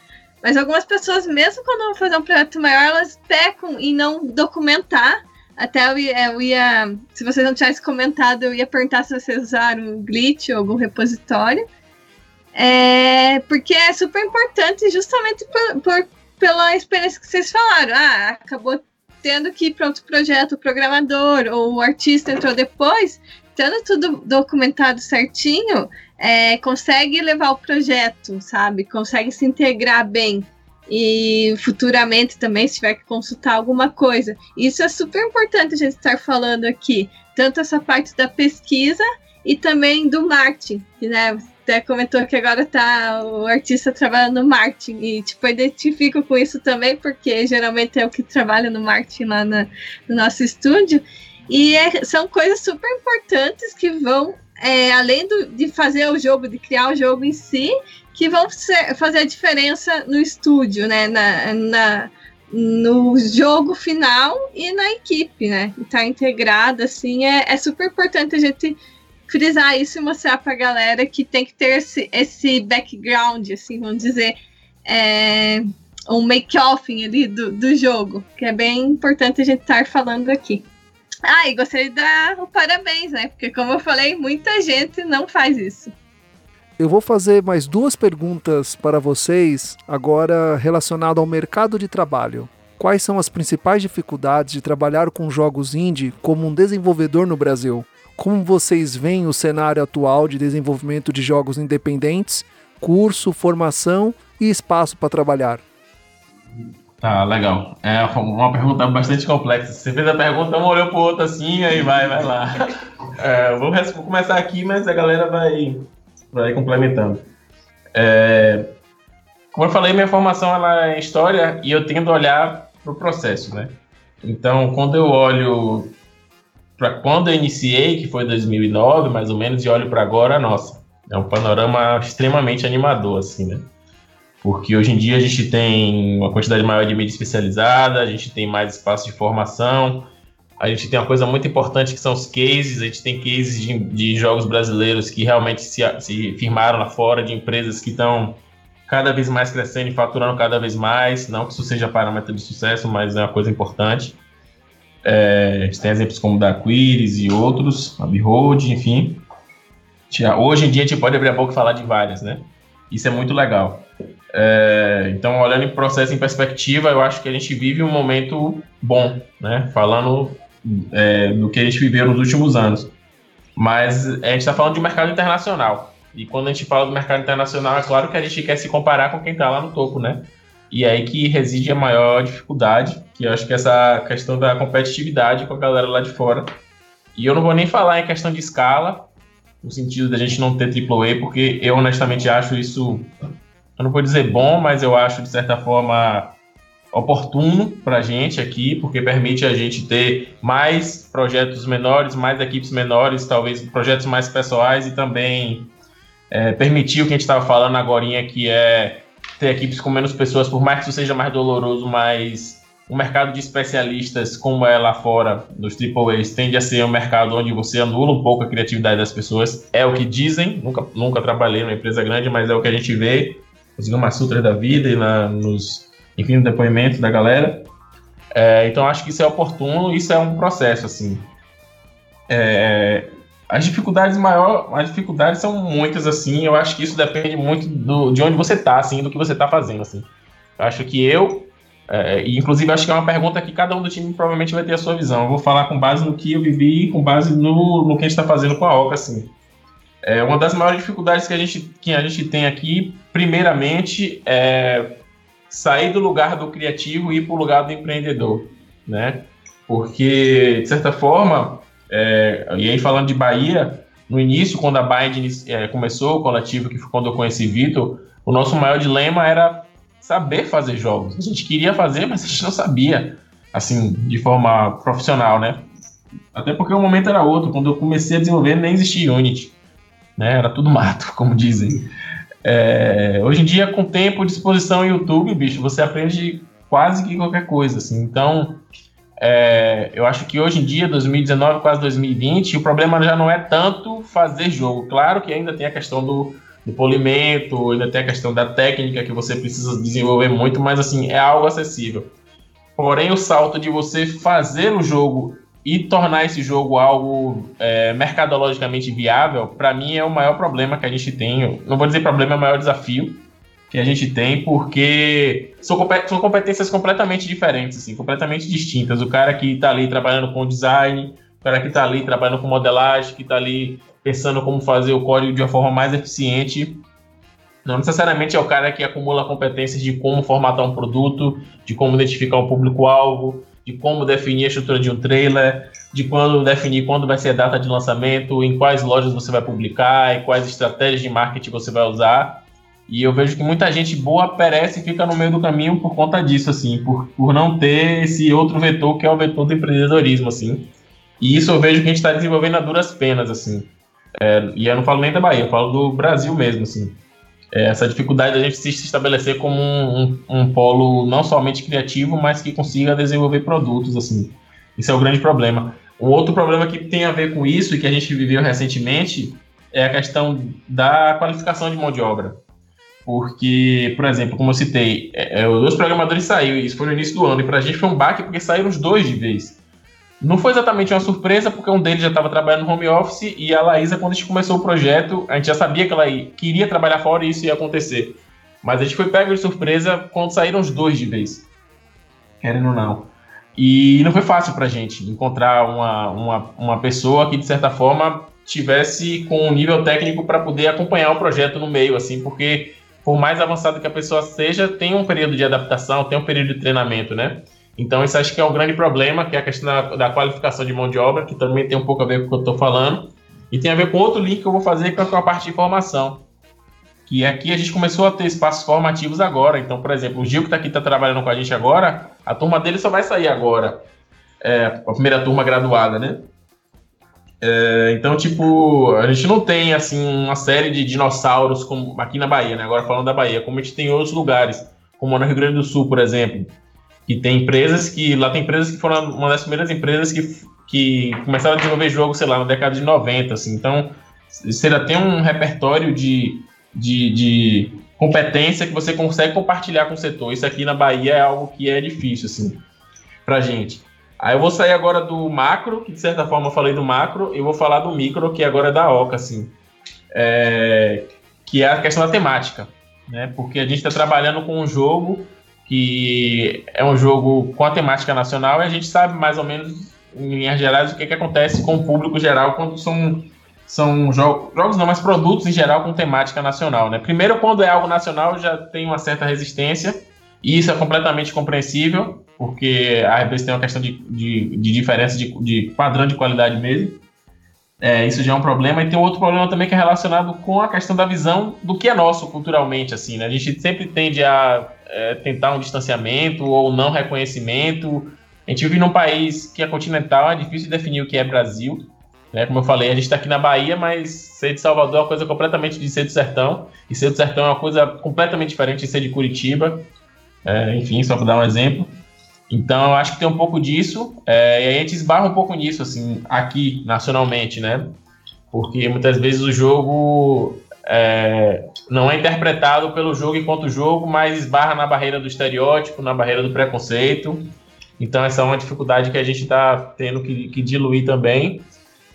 Mas algumas pessoas, mesmo quando vão fazer um projeto maior, elas pecam em não documentar até eu ia, eu ia, Se vocês não tivessem comentado, eu ia perguntar se vocês usaram glitch ou algum repositório. É, porque é super importante justamente por, por, pela experiência que vocês falaram. Ah, acabou tendo que ir para outro projeto, o programador ou o artista entrou depois, tendo tudo documentado certinho, é, consegue levar o projeto, sabe? Consegue se integrar bem e futuramente também, se tiver que consultar alguma coisa. Isso é super importante a gente estar falando aqui, tanto essa parte da pesquisa e também do marketing, né? Até comentou que agora tá o artista trabalhando no marketing e tipo eu identifico com isso também porque geralmente é o que trabalha no marketing lá na, no nosso estúdio e é, são coisas super importantes que vão é, além do, de fazer o jogo, de criar o jogo em si, que vão ser, fazer a diferença no estúdio, né? Na, na, no jogo final e na equipe, né? Estar tá integrada, assim, é, é super importante a gente frisar isso e mostrar para a galera que tem que ter esse, esse background, assim, vamos dizer, é, um make-off ali do, do jogo, que é bem importante a gente estar falando aqui. Ah, e gostaria de dar o parabéns, né? Porque, como eu falei, muita gente não faz isso. Eu vou fazer mais duas perguntas para vocês, agora relacionado ao mercado de trabalho. Quais são as principais dificuldades de trabalhar com jogos indie como um desenvolvedor no Brasil? Como vocês veem o cenário atual de desenvolvimento de jogos independentes, curso, formação e espaço para trabalhar? Tá, legal. É uma pergunta bastante complexa. Você fez a pergunta, um olhou pro outro assim, aí vai, vai lá. É, vou, vou começar aqui, mas a galera vai, vai complementando. É, como eu falei, minha formação ela é história e eu tendo a olhar para o processo, né? Então, quando eu olho para quando eu iniciei, que foi 2009, mais ou menos, e olho para agora, nossa, é um panorama extremamente animador, assim, né? Porque hoje em dia a gente tem uma quantidade maior de mídia especializada, a gente tem mais espaço de formação, a gente tem uma coisa muito importante que são os cases. A gente tem cases de, de jogos brasileiros que realmente se, se, firmaram lá fora, de empresas que estão cada vez mais crescendo e faturando cada vez mais. Não que isso seja parâmetro de sucesso, mas é uma coisa importante. É, a gente tem exemplos como da Quiris e outros, a Behold, enfim. Hoje em dia a gente pode abrir a boca e falar de várias, né? Isso é muito legal. É, então, olhando em processo em perspectiva, eu acho que a gente vive um momento bom, né? Falando é, do que a gente viveu nos últimos anos. Mas a gente está falando de mercado internacional. E quando a gente fala do mercado internacional, é claro que a gente quer se comparar com quem está lá no topo, né? E é aí que reside a maior dificuldade, que eu acho que é essa questão da competitividade com a galera lá de fora. E eu não vou nem falar em questão de escala, no sentido da gente não ter AAA, porque eu honestamente acho isso, eu não vou dizer bom, mas eu acho de certa forma oportuno para a gente aqui, porque permite a gente ter mais projetos menores, mais equipes menores, talvez projetos mais pessoais e também é, permitir o que a gente estava falando agora, que é ter equipes com menos pessoas, por mais que isso seja mais doloroso, mas o mercado de especialistas, como é lá fora, dos AAAs, tende a ser um mercado onde você anula um pouco a criatividade das pessoas. É o que dizem, nunca, nunca trabalhei numa empresa grande, mas é o que a gente vê nos Gama Sutras da vida e na, nos, enfim, no depoimento da galera. É, então acho que isso é oportuno, isso é um processo, assim. É, as dificuldades maior, as dificuldades são muitas assim. Eu acho que isso depende muito do, de onde você está, assim, do que você está fazendo, assim. Eu acho que eu, é, e inclusive acho que é uma pergunta que cada um do time provavelmente vai ter a sua visão. Eu vou falar com base no que eu vivi, com base no, no que a gente está fazendo com a Oca, assim. É uma das maiores dificuldades que a gente, que a gente tem aqui, primeiramente, é sair do lugar do criativo e ir para o lugar do empreendedor, né? Porque, de certa forma, é, e aí falando de Bahia, no início, quando a Bind é, começou o coletivo, que foi quando eu conheci Vitor, o nosso maior dilema era saber fazer jogos. A gente queria fazer, mas a gente não sabia, assim, de forma profissional, né? Até porque o momento era outro. Quando eu comecei a desenvolver, nem existia Unity. Né? Era tudo mato, como dizem. É, hoje em dia, com tempo, disposição e YouTube, bicho, você aprende quase que qualquer coisa, assim. Então, é, eu acho que hoje em dia, 2019, quase 2020, o problema já não é tanto fazer jogo. Claro que ainda tem a questão do, do polimento, ainda tem a questão da técnica que você precisa desenvolver muito, mas assim, é algo acessível. Porém, o salto de você fazer o jogo e tornar esse jogo algo é, mercadologicamente viável, para mim é o maior problema que a gente tem. Não vou dizer problema, é o maior desafio que a gente tem, porque são, são competências completamente diferentes, assim, completamente distintas. O cara que está ali trabalhando com design, o cara que está ali trabalhando com modelagem, que está ali pensando como fazer o código de uma forma mais eficiente, não necessariamente é o cara que acumula competências de como formatar um produto, de como identificar um público-alvo, de como definir a estrutura de um trailer, de quando definir quando vai ser a data de lançamento, em quais lojas você vai publicar, e quais estratégias de marketing você vai usar. E eu vejo que muita gente boa perece e fica no meio do caminho por conta disso, assim, por, por não ter esse outro vetor que é o vetor do empreendedorismo, assim. E isso eu vejo que a gente está desenvolvendo a duras penas, assim. É, e eu não falo nem da Bahia, eu falo do Brasil mesmo, assim. É, essa dificuldade da gente se estabelecer como um, um, um, polo não somente criativo, mas que consiga desenvolver produtos, assim. Isso é o grande problema. Um outro problema que tem a ver com isso e que a gente viveu recentemente é a questão da qualificação de mão de obra. Porque, por exemplo, como eu citei, é, é, os dois programadores saíram, isso foi no início do ano, e pra gente foi um baque porque saíram os dois de vez. Não foi exatamente uma surpresa, porque um deles já estava trabalhando no home office e a Laísa, quando a gente começou o projeto, a gente já sabia que ela queria trabalhar fora e isso ia acontecer. Mas a gente foi pego de surpresa quando saíram os dois de vez. Querendo ou não. E não foi fácil pra gente encontrar uma, uma, uma pessoa que, de certa forma, tivesse com um nível técnico para poder acompanhar o projeto no meio, assim, porque por mais avançado que a pessoa seja, tem um período de adaptação, tem um período de treinamento, né? Então, isso acho que é um grande problema, que é a questão da, da qualificação de mão de obra, que também tem um pouco a ver com o que eu estou falando. E tem a ver com outro link que eu vou fazer com a parte de formação. Que aqui a gente começou a ter espaços formativos agora. Então, por exemplo, o Gil que está aqui, está trabalhando com a gente agora, a turma dele só vai sair agora. É, a primeira turma graduada, né? É, então, tipo, a gente não tem, assim, uma série de dinossauros como aqui na Bahia, né? Agora falando da Bahia, como a gente tem em outros lugares, como no Rio Grande do Sul, por exemplo. Que tem empresas que. Lá tem empresas que foram uma das primeiras empresas que, que começaram a desenvolver jogos, sei lá, na década de 90, assim. Então, você já tem um repertório de, de, de competência que você consegue compartilhar com o setor. Isso aqui na Bahia é algo que é difícil, assim, pra gente. Aí eu vou sair agora do macro, que de certa forma eu falei do macro, e vou falar do micro, que agora é da OCA, assim. É, que é a questão da temática, né? Porque a gente está trabalhando com um jogo que é um jogo com a temática nacional e a gente sabe mais ou menos em linhas gerais, o que, que acontece com o público geral quando são, são jogos, jogos não, mas produtos em geral com temática nacional. Né? Primeiro, quando é algo nacional, já tem uma certa resistência, e isso é completamente compreensível, porque às vezes tem uma questão de, de, de diferença de, de padrão de qualidade mesmo. É, isso já é um problema. E tem outro problema também que é relacionado com a questão da visão do que é nosso culturalmente. assim né? A gente sempre tende a é, tentar um distanciamento ou não reconhecimento. A gente vive num país que é continental, é difícil definir o que é Brasil. Né? Como eu falei, a gente está aqui na Bahia, mas ser de Salvador é uma coisa completamente de ser do sertão. E ser do sertão é uma coisa completamente diferente de ser de Curitiba. É, enfim, só para dar um exemplo. Então, eu acho que tem um pouco disso, é, e a gente esbarra um pouco nisso, assim, aqui, nacionalmente, né? Porque muitas vezes o jogo é, não é interpretado pelo jogo enquanto jogo, mas esbarra na barreira do estereótipo, na barreira do preconceito. Então, essa é uma dificuldade que a gente está tendo que, que, diluir também.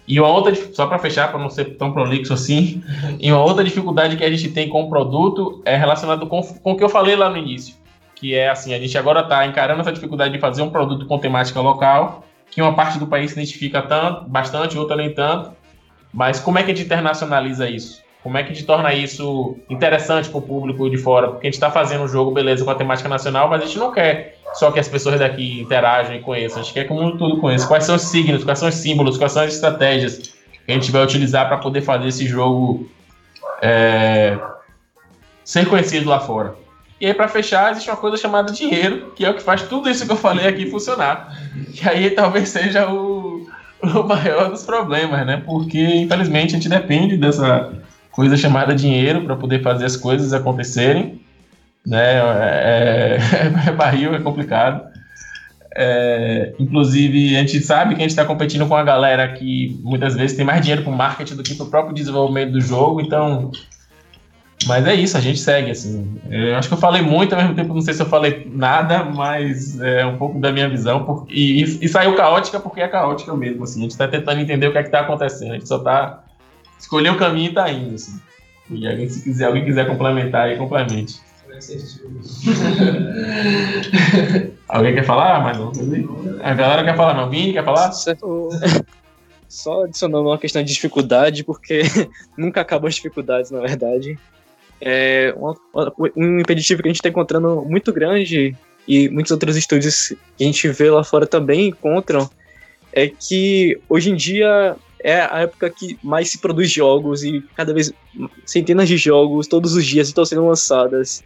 E uma outra, só para fechar, para não ser tão prolixo assim, e uma outra dificuldade que a gente tem com o produto é relacionado com, com o que eu falei lá no início que é assim, a gente agora está encarando essa dificuldade de fazer um produto com temática local, que uma parte do país se identifica tanto, bastante, outra nem tanto. Mas como é que a gente internacionaliza isso? Como é que a gente torna isso interessante para o público de fora? Porque a gente está fazendo um jogo, beleza, com a temática nacional, mas a gente não quer só que as pessoas daqui interajam e conheçam. A gente quer que o mundo todo conheça. Quais são os signos, quais são os símbolos, quais são as estratégias que a gente vai utilizar para poder fazer esse jogo é, ser conhecido lá fora. E aí, para fechar, existe uma coisa chamada dinheiro, que é o que faz tudo isso que eu falei aqui funcionar. Que aí talvez seja o, o maior dos problemas, né? Porque, infelizmente, a gente depende dessa coisa chamada dinheiro para poder fazer as coisas acontecerem. Né? É, é, é barril, é complicado. É, inclusive, a gente sabe que a gente está competindo com a galera que muitas vezes tem mais dinheiro para o marketing do que para o próprio desenvolvimento do jogo, então mas é isso, a gente segue, assim. Eu acho que eu falei muito, ao mesmo tempo não sei se eu falei nada, mas é um pouco da minha visão. Por, e, e, saiu caótica porque é caótica mesmo, assim. A gente está tentando entender o que é que tá acontecendo. A gente só tá... Escolheu o caminho e tá indo, assim. E alguém, se quiser, alguém quiser complementar aí, complemente. alguém quer falar mais um? A galera quer falar, não? Vini, quer falar? Certo. Só adicionando uma questão de dificuldade, porque nunca acabam as dificuldades, na verdade é um impeditivo que a gente está encontrando muito grande e muitos outros estúdios que a gente vê lá fora também encontram é que hoje em dia é a época que mais se produz jogos e cada vez centenas de jogos todos os dias estão sendo lançadas.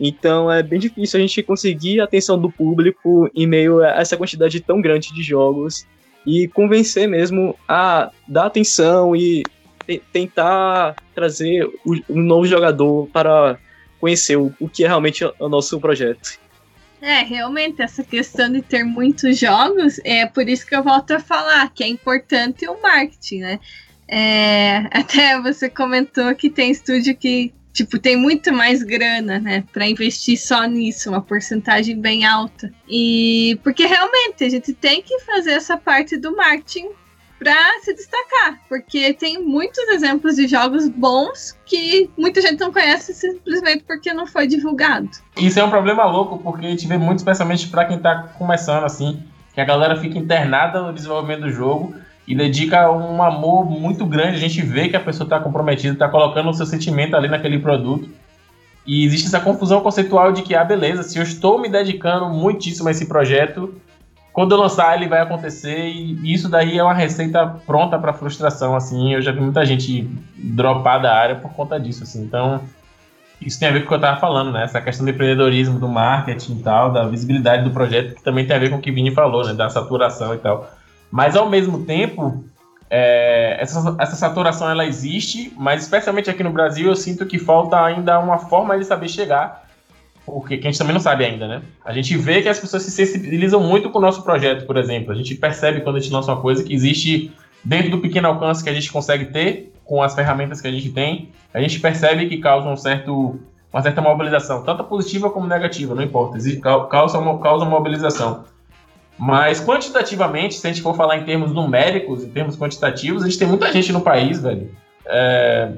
Então é bem difícil a gente conseguir a atenção do público em meio a essa quantidade tão grande de jogos e convencer mesmo a dar atenção e tentar trazer um novo jogador para conhecer o, o que é realmente o nosso projeto. É, realmente, essa questão de ter muitos jogos, é por isso que eu volto a falar que é importante o marketing, né? É, até você comentou que tem estúdio que, tipo, tem muito mais grana, né, para investir só nisso, uma porcentagem bem alta. E porque realmente a gente tem que fazer essa parte do marketing para se destacar, porque tem muitos exemplos de jogos bons que muita gente não conhece simplesmente porque não foi divulgado. Isso é um problema louco, porque a gente vê muito, especialmente para quem tá começando assim, que a galera fica internada no desenvolvimento do jogo e dedica um amor muito grande. A gente vê que a pessoa está comprometida, está colocando o seu sentimento ali naquele produto. E existe essa confusão conceitual de que, ah, beleza, se eu estou me dedicando muitíssimo a esse projeto, quando eu lançar ele vai acontecer e isso daí é uma receita pronta para frustração assim. Eu já vi muita gente dropar da área por conta disso assim. Então isso tem a ver com o que eu estava falando né? Essa questão do empreendedorismo do marketing e tal da visibilidade do projeto que também tem a ver com o que o Vini falou né? Da saturação e tal. Mas ao mesmo tempo é, essa, essa saturação ela existe mas especialmente aqui no Brasil eu sinto que falta ainda uma forma de saber chegar porque que a gente também não sabe ainda, né? A gente vê que as pessoas se sensibilizam muito com o nosso projeto, por exemplo. A gente percebe quando a gente lança uma coisa que existe dentro do pequeno alcance que a gente consegue ter com as ferramentas que a gente tem, a gente percebe que causa um certo, uma certa mobilização, tanto positiva como negativa, não importa, causa uma, causa uma mobilização. Mas quantitativamente, se a gente for falar em termos numéricos, em termos quantitativos, a gente tem muita gente no país, velho. É,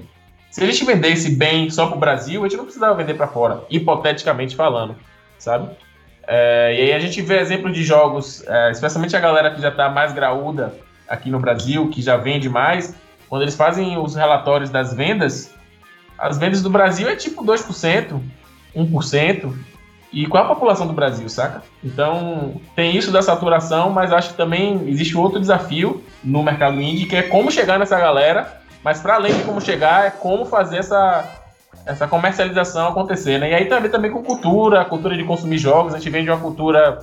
se a gente vendesse bem só para o Brasil, a gente não precisava vender para fora, hipoteticamente falando, sabe? É, e aí a gente vê exemplos de jogos, é, especialmente a galera que já está mais graúda aqui no Brasil, que já vende mais, quando eles fazem os relatórios das vendas, as vendas do Brasil é tipo 2%, 1%. E qual é a população do Brasil, saca? Então, tem isso da saturação, mas acho que também existe outro desafio no mercado indie, que é como chegar nessa galera, mas para além de como chegar, é como fazer essa, essa comercialização acontecer, né? E aí também também com cultura, a cultura de consumir jogos, a gente vem de uma cultura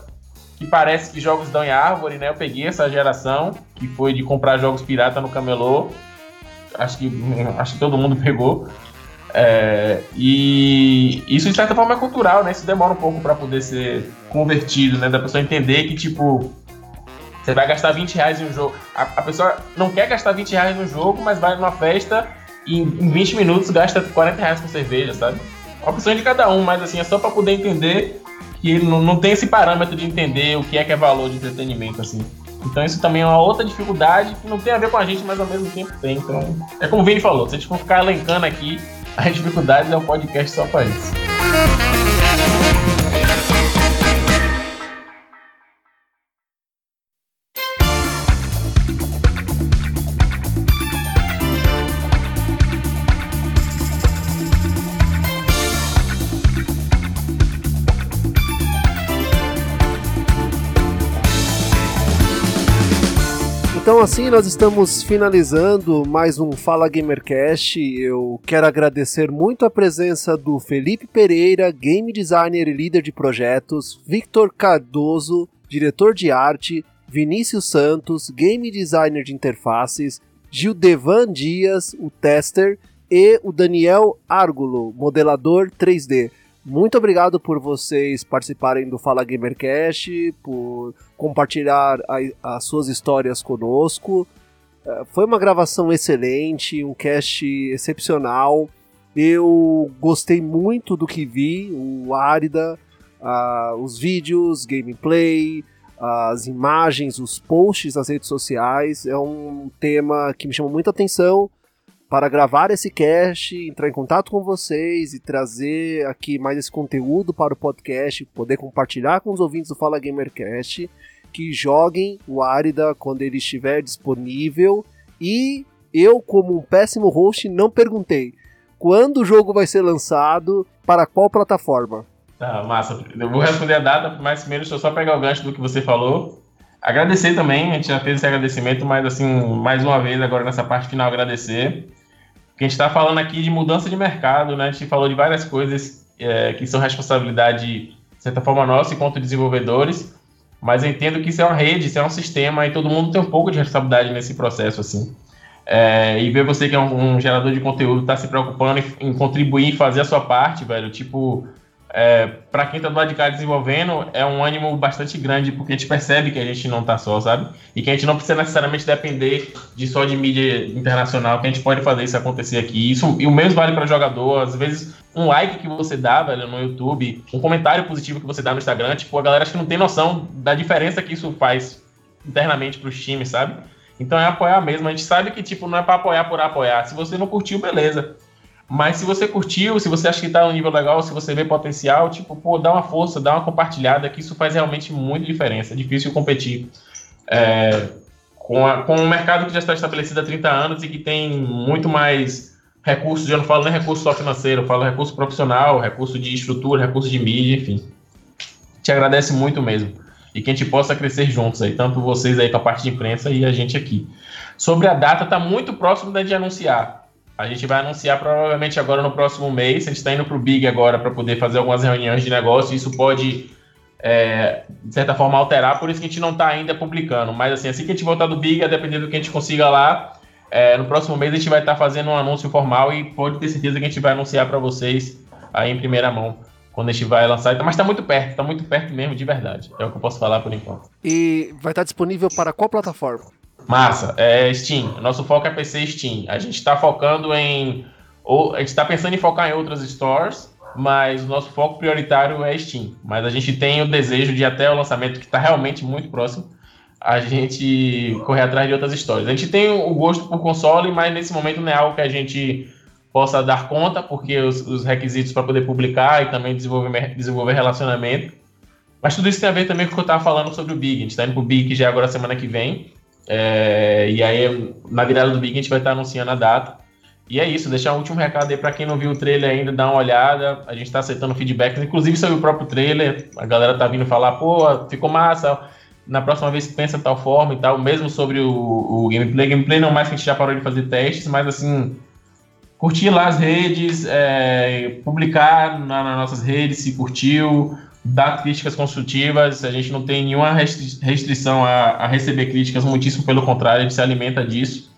que parece que jogos dão em árvore, né? Eu peguei essa geração, que foi de comprar jogos pirata no camelô, acho que, acho que todo mundo pegou. É, e isso de certa forma é cultural, né? Isso demora um pouco para poder ser convertido, né? Da pessoa entender que, tipo, você vai gastar 20 reais em um jogo. A, a pessoa não quer gastar 20 reais no jogo, mas vai numa festa e em, em 20 minutos gasta 40 reais com cerveja, sabe? É opção de cada um, mas assim, é só para poder entender que ele não, não tem esse parâmetro de entender o que é que é valor de entretenimento, assim. Então isso também é uma outra dificuldade que não tem a ver com a gente, mas ao mesmo tempo tem. Então, é como o Vini falou, se a gente for ficar elencando aqui as dificuldades, é um podcast só para isso. Então assim nós estamos finalizando mais um Fala Gamercast. Eu quero agradecer muito a presença do Felipe Pereira, game designer e líder de projetos, Victor Cardoso, diretor de arte, Vinícius Santos, game designer de interfaces, Gildevan Dias, o tester, e o Daniel Argulo, modelador 3D. Muito obrigado por vocês participarem do Fala Gamercast, por compartilhar a, as suas histórias conosco. É, foi uma gravação excelente, um cast excepcional. Eu gostei muito do que vi, o Árida, uh, os vídeos, gameplay, as imagens, os posts nas redes sociais. É um tema que me chamou muita atenção para gravar esse cast, entrar em contato com vocês e trazer aqui mais esse conteúdo para o podcast, poder compartilhar com os ouvintes do Fala Gamercast, que joguem o Árida quando ele estiver disponível. E eu, como um péssimo host, não perguntei quando o jogo vai ser lançado, para qual plataforma. Tá, massa. Eu vou responder a data, mas primeiro deixa eu só pegar o gancho do que você falou. Agradecer também, a gente já fez esse agradecimento, mas assim, mais uma vez, agora nessa parte final, agradecer a gente está falando aqui de mudança de mercado, né? A gente falou de várias coisas é, que são responsabilidade, de certa forma, nossa enquanto desenvolvedores, mas eu entendo que isso é uma rede, isso é um sistema e todo mundo tem um pouco de responsabilidade nesse processo, assim. É, e ver você que é um, um gerador de conteúdo está se preocupando em, em contribuir e fazer a sua parte, velho, tipo, é, para quem tá do lado de cá desenvolvendo, é um ânimo bastante grande, porque a gente percebe que a gente não tá só, sabe? E que a gente não precisa necessariamente depender de só de mídia internacional, que a gente pode fazer isso acontecer aqui. Isso, e o mesmo vale para jogador, às vezes um like que você dá, velho, no YouTube, um comentário positivo que você dá no Instagram, tipo, a galera acho que não tem noção da diferença que isso faz internamente pros times, sabe? Então é apoiar mesmo. A gente sabe que, tipo, não é para apoiar por apoiar. Se você não curtiu, beleza. Mas se você curtiu, se você acha que tá no nível legal, se você vê potencial, tipo, pô, dá uma força, dá uma compartilhada, que isso faz realmente muita diferença. É difícil competir é, com, a, com um mercado que já está estabelecido há 30 anos e que tem muito mais recursos, eu não falo nem recurso só financeiro, eu falo recurso profissional, recurso de estrutura, recurso de mídia, enfim. Te agradece muito mesmo. E que a gente possa crescer juntos aí, tanto vocês aí com a parte de imprensa e a gente aqui. Sobre a data, tá muito próximo da de anunciar. A gente vai anunciar provavelmente agora no próximo mês. A gente está indo para o Big agora para poder fazer algumas reuniões de negócio. Isso pode, é, de certa forma, alterar. Por isso que a gente não está ainda publicando. Mas assim, assim que a gente voltar do Big, a depender do que a gente consiga lá, é, no próximo mês a gente vai estar tá fazendo um anúncio formal e pode ter certeza que a gente vai anunciar para vocês aí em primeira mão quando a gente vai lançar. Mas está muito perto, está muito perto mesmo, de verdade. É o que eu posso falar por enquanto. E vai estar tá disponível para qual plataforma? Massa, é Steam. Nosso foco é PC Steam. A gente está focando em. A gente está pensando em focar em outras stores, mas o nosso foco prioritário é Steam. Mas a gente tem o desejo de até o lançamento, que está realmente muito próximo, a gente correr atrás de outras histórias. A gente tem o gosto por console, mas nesse momento não é algo que a gente possa dar conta, porque os, os requisitos para poder publicar e também desenvolver, desenvolver relacionamento Mas tudo isso tem a ver também com o que eu estava falando sobre o Big. A gente está indo pro Big, que já agora semana que vem. É, e aí, na virada do Big, a gente vai estar anunciando a data. E é isso, deixar um último recado aí para quem não viu o trailer ainda, dá uma olhada. A gente está aceitando feedbacks, inclusive sobre o próprio trailer. A galera tá vindo falar, pô, ficou massa. Na próxima vez pensa tal forma e tal. Mesmo sobre o, o gameplay. Gameplay não mais que a gente já parou de fazer testes, mas assim, curtir lá as redes, é, publicar na, nas nossas redes se curtiu, dar críticas construtivas. A gente não tem nenhuma restrição a, a receber críticas, muitíssimo pelo contrário, a gente se alimenta disso.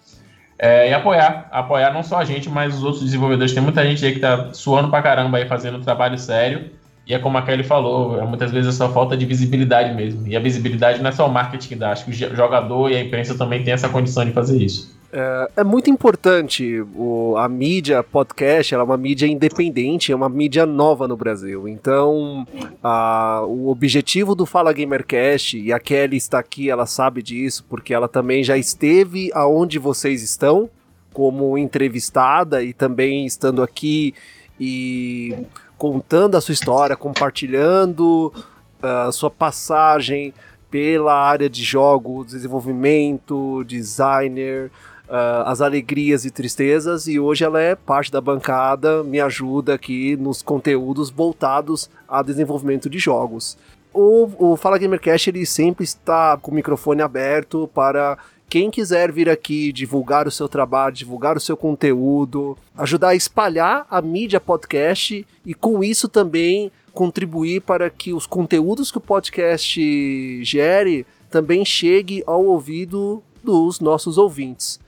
É, e apoiar, apoiar não só a gente, mas os outros desenvolvedores. Tem muita gente aí que tá suando pra caramba aí, fazendo trabalho sério. E é como a Kelly falou, é muitas vezes é só falta de visibilidade mesmo. E a visibilidade não é só o marketing que dá, acho que o jogador e a imprensa também tem essa condição de fazer isso. É, é, muito importante o, a mídia podcast, ela é uma mídia independente, é uma mídia nova no Brasil. Então, a, o objetivo do Fala Gamercast, e a Kelly está aqui, ela sabe disso, porque ela também já esteve aonde vocês estão, como entrevistada e também estando aqui e contando a sua história, compartilhando a sua passagem pela área de jogos, desenvolvimento, designer, uh, as alegrias e tristezas e hoje ela é parte da bancada, me ajuda aqui nos conteúdos voltados a desenvolvimento de jogos. O, o Fala Gamercast ele sempre está com o microfone aberto para quem quiser vir aqui divulgar o seu trabalho, divulgar o seu conteúdo, ajudar a espalhar a mídia podcast e com isso também contribuir para que os conteúdos que o podcast gere também chegue ao ouvido dos nossos ouvintes.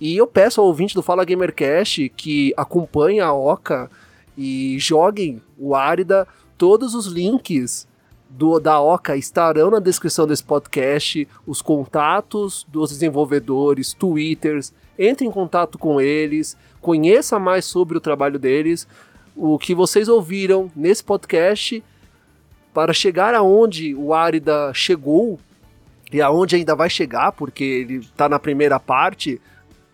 E eu peço ao ouvinte do Fala Gamercast que acompanhe a Oca e joguem o Árida. Todos os links do, da Oca estarão na descrição desse podcast, os contatos dos desenvolvedores, twitters, entre em contato com eles, conheça mais sobre o trabalho deles, o que vocês ouviram nesse podcast para chegar aonde o Árida chegou e aonde ainda vai chegar, porque ele está na primeira parte,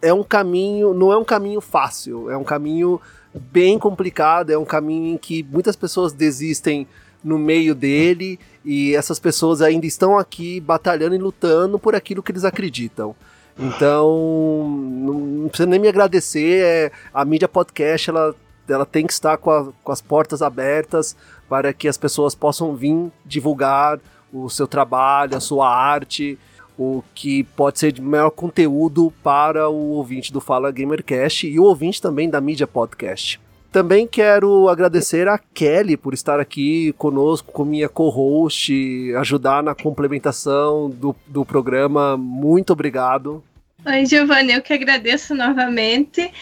é um caminho, não é um caminho fácil, é um caminho bem complicado, é um caminho em que muitas pessoas desistem no meio dele e essas pessoas ainda estão aqui batalhando e lutando por aquilo que eles acreditam. Então, não precisa nem me agradecer, é, a mídia podcast ela, ela tem que estar com, a, com as portas abertas para que as pessoas possam vir divulgar o seu trabalho, a sua arte, o que pode ser de maior conteúdo para o ouvinte do Fala Gamercast e o ouvinte também da mídia podcast. Também quero agradecer a Kelly por estar aqui conosco, com minha co-host, ajudar na complementação do, do programa. Muito obrigado. Oi, Giovanni, eu que agradeço novamente.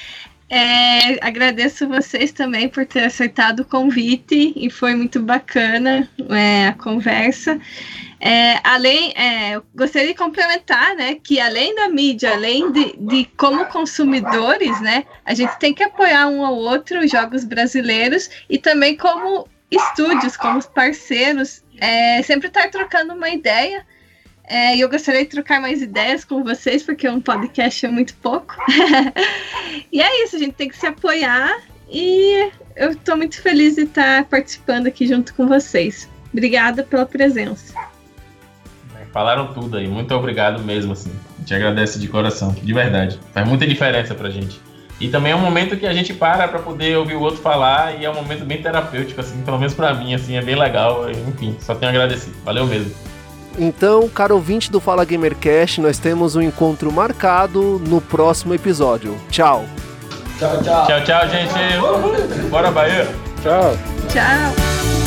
É, agradeço vocês também por ter aceitado o convite e foi muito bacana é, a conversa. É, além, é, gostaria de complementar, né, que além da mídia, além de, de, como consumidores, né, a gente tem que apoiar um ao outro os jogos brasileiros e também como estúdios, como parceiros, é, sempre estar trocando uma ideia. É, e eu gostaria de trocar mais ideias com vocês, porque um podcast é muito pouco. e é isso, a gente tem que se apoiar e eu estou muito feliz de estar participando aqui junto com vocês. Obrigada pela presença. Falaram tudo aí. Muito obrigado mesmo, assim. A gente agradece de coração, de verdade. Faz muita diferença pra gente. E também é um momento que a gente para para poder ouvir o outro falar e é um momento bem terapêutico, assim, pelo menos para mim, assim, é bem legal. Enfim, só tenho a agradecer. Valeu mesmo. Então, caro ouvinte do Fala Gamercast, nós temos um encontro marcado no próximo episódio. Tchau. Tchau, tchau. Tchau, tchau, gente. Bora, Bahia. Tchau. Tchau.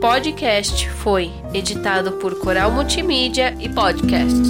Podcast foi editado por Coral Multimídia e Podcasts.